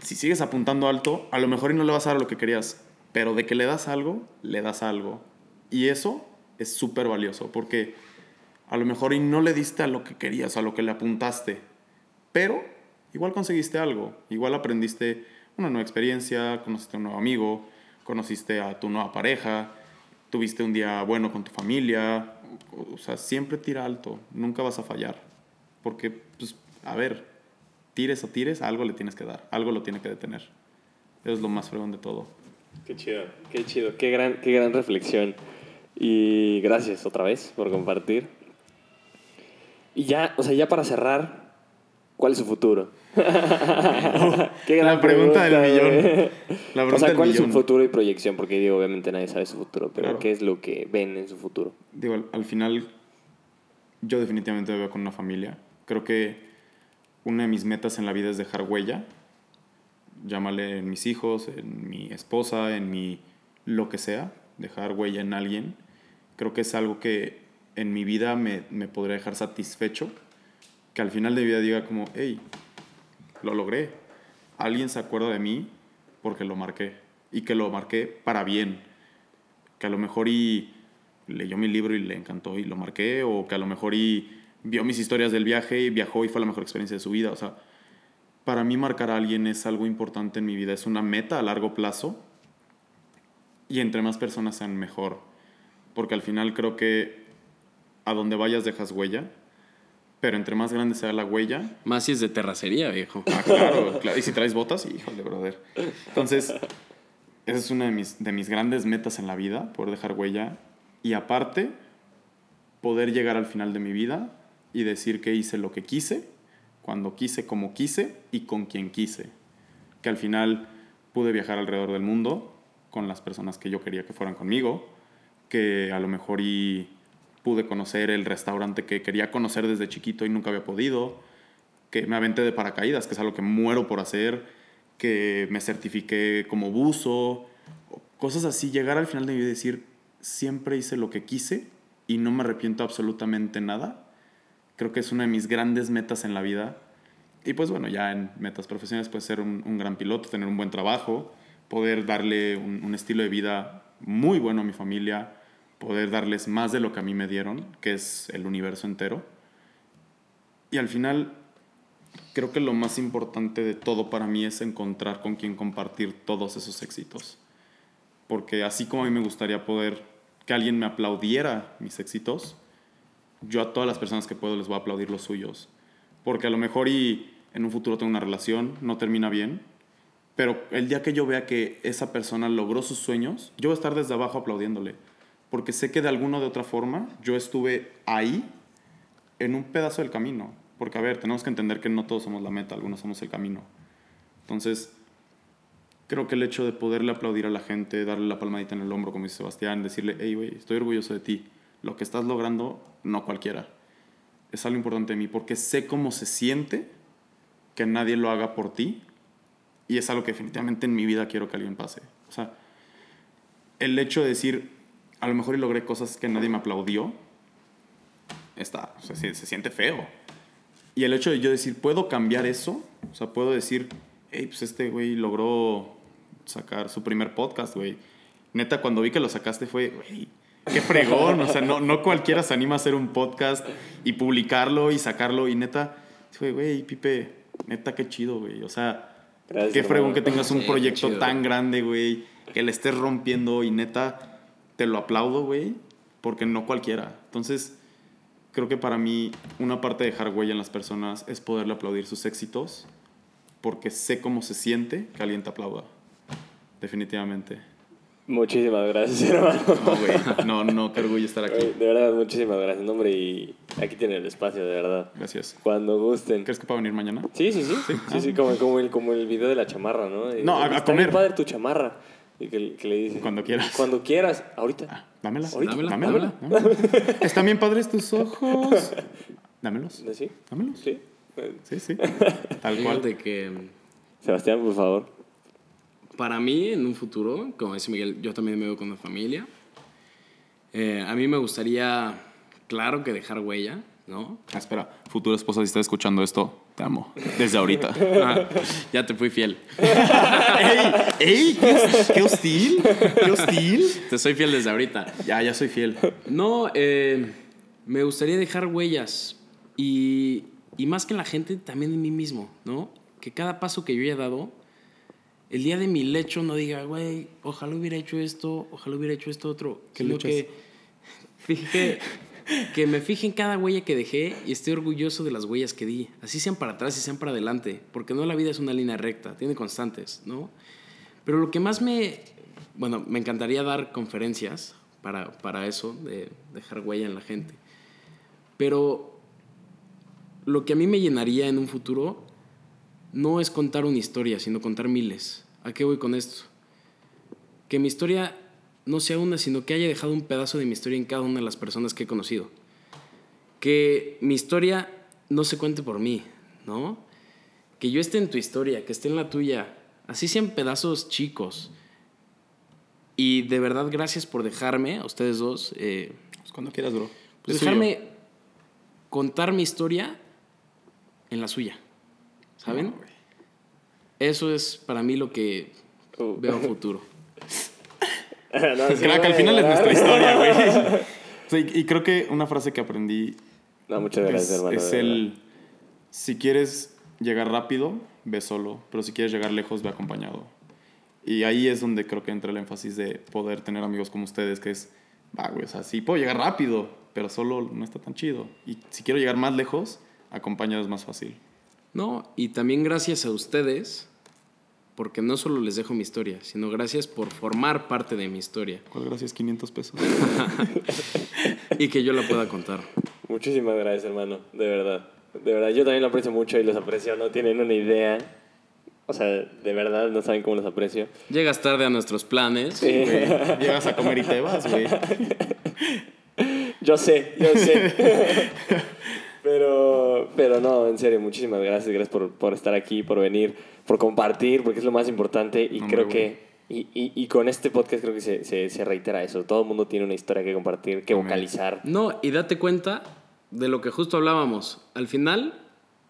si sigues apuntando alto, a lo mejor y no le vas a dar lo que querías, pero de que le das algo, le das algo. Y eso es súper valioso, porque a lo mejor y no le diste a lo que querías, a lo que le apuntaste, pero igual conseguiste algo, igual aprendiste una nueva experiencia, conociste a un nuevo amigo, conociste a tu nueva pareja, tuviste un día bueno con tu familia, o sea, siempre tira alto, nunca vas a fallar, porque, pues, a ver, tires o tires, algo le tienes que dar, algo lo tiene que detener. Eso es lo más fregón de todo. Qué chido, qué chido, qué gran, qué gran reflexión. Y gracias otra vez por compartir. Y ya, o sea, ya para cerrar, ¿cuál es su futuro? qué La pregunta del millón. La o pregunta sea, del ¿cuál es su futuro y proyección? Porque digo, obviamente nadie sabe su futuro, pero Claro. ¿qué es lo que ven en su futuro? Digo, al, al final, yo definitivamente me veo con una familia. Creo que una de mis metas en la vida es dejar huella. Llámale en mis hijos, en mi esposa, en mi lo que sea. Dejar huella en alguien. Creo que es algo que en mi vida me, me podría dejar satisfecho. Que al final de vida diga como, hey, lo logré. Alguien se acuerda de mí porque lo marqué. Y que lo marqué para bien que a lo mejor y leyó mi libro y le encantó y lo marqué, o que a lo mejor y vio mis historias del viaje y viajó y fue la mejor experiencia de su vida. O sea, para mí marcar a alguien es algo importante en mi vida, es una meta a largo plazo y entre más personas sean mejor, porque al final creo que a donde vayas dejas huella, pero entre más grande sea la huella, Más si es de terracería, viejo. Ah, claro, claro. Y si traes botas, híjole, brother. Entonces, esa es una de mis, de mis grandes metas en la vida, poder dejar huella. Y aparte, poder llegar al final de mi vida y decir que hice lo que quise, cuando quise, como quise y con quien quise. Que al final pude viajar alrededor del mundo con las personas que yo quería que fueran conmigo, que a lo mejor y pude conocer el restaurante que quería conocer desde chiquito y nunca había podido, que me aventé de paracaídas, que es algo que muero por hacer, que me certifiqué como buzo, cosas así, llegar al final de mi vida y decir, siempre hice lo que quise y no me arrepiento absolutamente nada. Creo que es una de mis grandes metas en la vida. Y pues bueno, ya en metas profesionales puede ser un, un gran piloto, tener un buen trabajo, poder darle un, un estilo de vida muy bueno a mi familia, poder darles más de lo que a mí me dieron, que es el universo entero. Y al final, creo que lo más importante de todo para mí es encontrar con quien compartir todos esos éxitos. Porque así como a mí me gustaría poder que alguien me aplaudiera mis éxitos, yo a todas las personas que puedo les voy a aplaudir los suyos. Porque a lo mejor y en un futuro tengo una relación, no termina bien, pero el día que yo vea que esa persona logró sus sueños, yo voy a estar desde abajo aplaudiéndole. Porque sé que de alguna o de otra forma yo estuve ahí en un pedazo del camino. Porque, a ver, tenemos que entender que no todos somos la meta, algunos somos el camino. Entonces, creo que el hecho de poderle aplaudir a la gente, darle la palmadita en el hombro, como dice Sebastián, decirle, hey, güey, estoy orgulloso de ti. Lo que estás logrando, no cualquiera. Es algo importante de mí porque sé cómo se siente que nadie lo haga por ti y es algo que definitivamente en mi vida quiero que alguien pase. O sea, el hecho de decir, a lo mejor y logré cosas que nadie me aplaudió, está, o sea, se, se siente feo. Y el hecho de yo decir, puedo cambiar eso, o sea, puedo decir, hey, pues este güey logró sacar su primer podcast, güey. Neta, cuando vi que lo sacaste fue, güey, qué fregón, o sea, no, no cualquiera se anima a hacer un podcast y publicarlo y sacarlo. Y neta, fue, güey, Pipe, neta, qué chido, güey. O sea, Gracias, qué fregón hermano. que tengas un Sí, proyecto chido. tan grande, güey, que le estés rompiendo y neta, te lo aplaudo, güey, porque no cualquiera. Entonces, creo que para mí una parte de dejar huella en las personas es poderle aplaudir sus éxitos porque sé cómo se siente que alguien te aplauda. Definitivamente. Muchísimas gracias, hermano. No, güey. No, no, qué orgullo estar aquí. Oye, De verdad, muchísimas gracias, hombre. Y aquí tienen el espacio, de verdad. Gracias. Cuando gusten. ¿Crees que pueda venir mañana? Sí, sí, sí. Sí, sí, como, como, el, como el video de la chamarra, ¿no? No, a- a Está comer. padre tu chamarra. Y que, que le dice. Cuando quieras. Cuando quieras. Ahorita. Ah, dámela. Ahorita. Dámela, Dámela. dámela. Están bien padres tus ojos. Dámelos. ¿Sí? Dámelos. Sí. Sí, sí. Tal cual. Fíjate que Sebastián, por favor. para mí, en un futuro, como dice Miguel, yo también me veo con una familia. Eh, a mí me gustaría, claro que dejar huella, ¿no? Ah, espera, futura esposa, si estás escuchando esto, te amo. Desde ahorita. Ah, ya te fui fiel. ¡Ey! ¡Ey! ¿Qué, qué hostil? ¿Qué hostil? Te soy fiel desde ahorita. Ya, ya soy fiel. No, eh, me gustaría dejar huellas y, y más que en la gente, también en mí mismo, ¿no? Que cada paso que yo haya dado, el día de mi lecho no diga, güey, ojalá hubiera hecho esto, ojalá hubiera hecho esto otro, ¿Qué sino que, fije, que me fije en cada huella que dejé y esté orgulloso de las huellas que di, así sean para atrás y sean para adelante, porque no la vida es una línea recta, tiene constantes, ¿no? Pero lo que más me, bueno, me encantaría dar conferencias para, para eso, de dejar huella en la gente. Pero lo que a mí me llenaría en un futuro no es contar una historia, sino contar miles. ¿A qué voy con esto? Que mi historia no sea una, sino que haya dejado un pedazo de mi historia en cada una de las personas que he conocido. Que mi historia no se cuente por mí, ¿no? Que yo esté en tu historia, que esté en la tuya, así sean pedazos chicos. Y de verdad, gracias por dejarme, a ustedes dos, eh, Pues cuando quieras, bro. pues suyo. dejarme contar mi historia en la suya. ¿Saben? No. Eso es para mí lo que Uh. veo a futuro. No, sí, Crack, al final es nuestra historia, güey. Sea, y, creo que una frase que aprendí No, muchas gracias, es, hermano. es el... Si quieres llegar rápido, ve solo. Pero si quieres llegar lejos, ve acompañado. Y ahí es donde creo que entra el énfasis de poder tener amigos como ustedes, que es, va, güey, o sea, sí puedo llegar rápido, pero solo no está tan chido. Y si quiero llegar más lejos, acompañado es más fácil. No, y también gracias a ustedes, porque no solo les dejo mi historia, sino gracias por formar parte de mi historia ¿Cuál gracias? 500 pesos. y que yo la pueda contar. Muchísimas gracias, hermano. De verdad. De verdad, yo también lo aprecio mucho y los aprecio. No tienen una idea. O sea, de verdad, no saben cómo los aprecio. Llegas tarde a nuestros planes. Sí. Güey, llegas a comer y te vas, güey. Yo sé, yo sé. pero, pero no, en serio, muchísimas gracias. Gracias por, por estar aquí, por venir, por compartir, porque es lo más importante. Y Hombre, creo que. Y, y, y con este podcast creo que se, se, se reitera eso. Todo el mundo tiene una historia que compartir, que Hombre. vocalizar. No, y date cuenta de lo que justo hablábamos. Al final,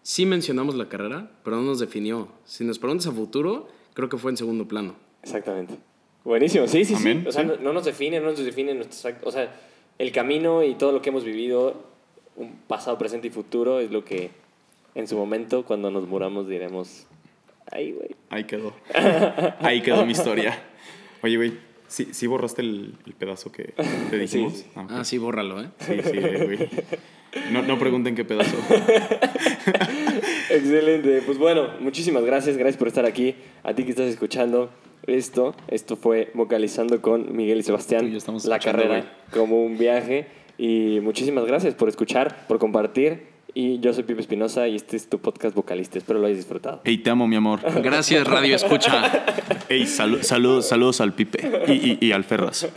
sí mencionamos la carrera, pero no nos definió. Si nos preguntas a futuro, creo que fue en segundo plano. Exactamente. Buenísimo, sí, sí, Amén, sí. O sea, sí. no, no nos define, no nos define nuestros O sea, el camino y todo lo que hemos vivido, un pasado, presente y futuro, es lo que en su momento, cuando nos muramos, diremos, ay, güey. Ahí quedó. Ahí quedó mi historia. Oye, güey, ¿sí, sí borraste el, el pedazo que te dijimos? Sí. Ah, ok. Ah, sí, bórralo, ¿eh? sí, sí, güey. No, no pregunten qué pedazo. Excelente. Pues bueno, muchísimas gracias. Gracias por estar aquí. A ti que estás escuchando esto. Esto fue Vocalizando con Miguel y Sebastián. Y yo estamos la carrera como un viaje. Y muchísimas gracias por escuchar, por compartir. Y yo soy Pipe Espinosa y este es tu podcast vocalista. Espero lo hayas disfrutado. Ey, te amo, mi amor. Gracias, Radio Escucha. Ey, salu- saludos, saludos al Pipe y, y, y al Ferras.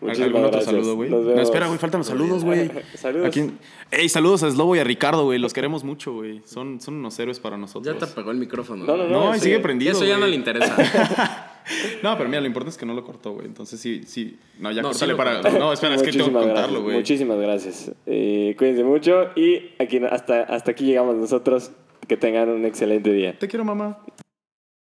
Muchísimas ¿Algún otro gracias. saludo, güey? No, espera, güey, faltan los saludos, güey. Saludos. ¿A quién? Ey, saludos a Slobo y a Ricardo, güey. Los queremos mucho, güey. Son, son unos héroes para nosotros. Ya te apagó el micrófono. No, no, No, sí. sigue prendido. Eso ya no güey. le interesa. No, pero mira, lo importante es que no lo cortó, güey. Entonces sí, sí. No, ya No, córtale sí para. cortó. No, espera, es que tengo que contarlo, güey. Muchísimas gracias. Eh, cuídense mucho y aquí, hasta, hasta aquí llegamos nosotros. Que tengan un excelente día. Te quiero, mamá.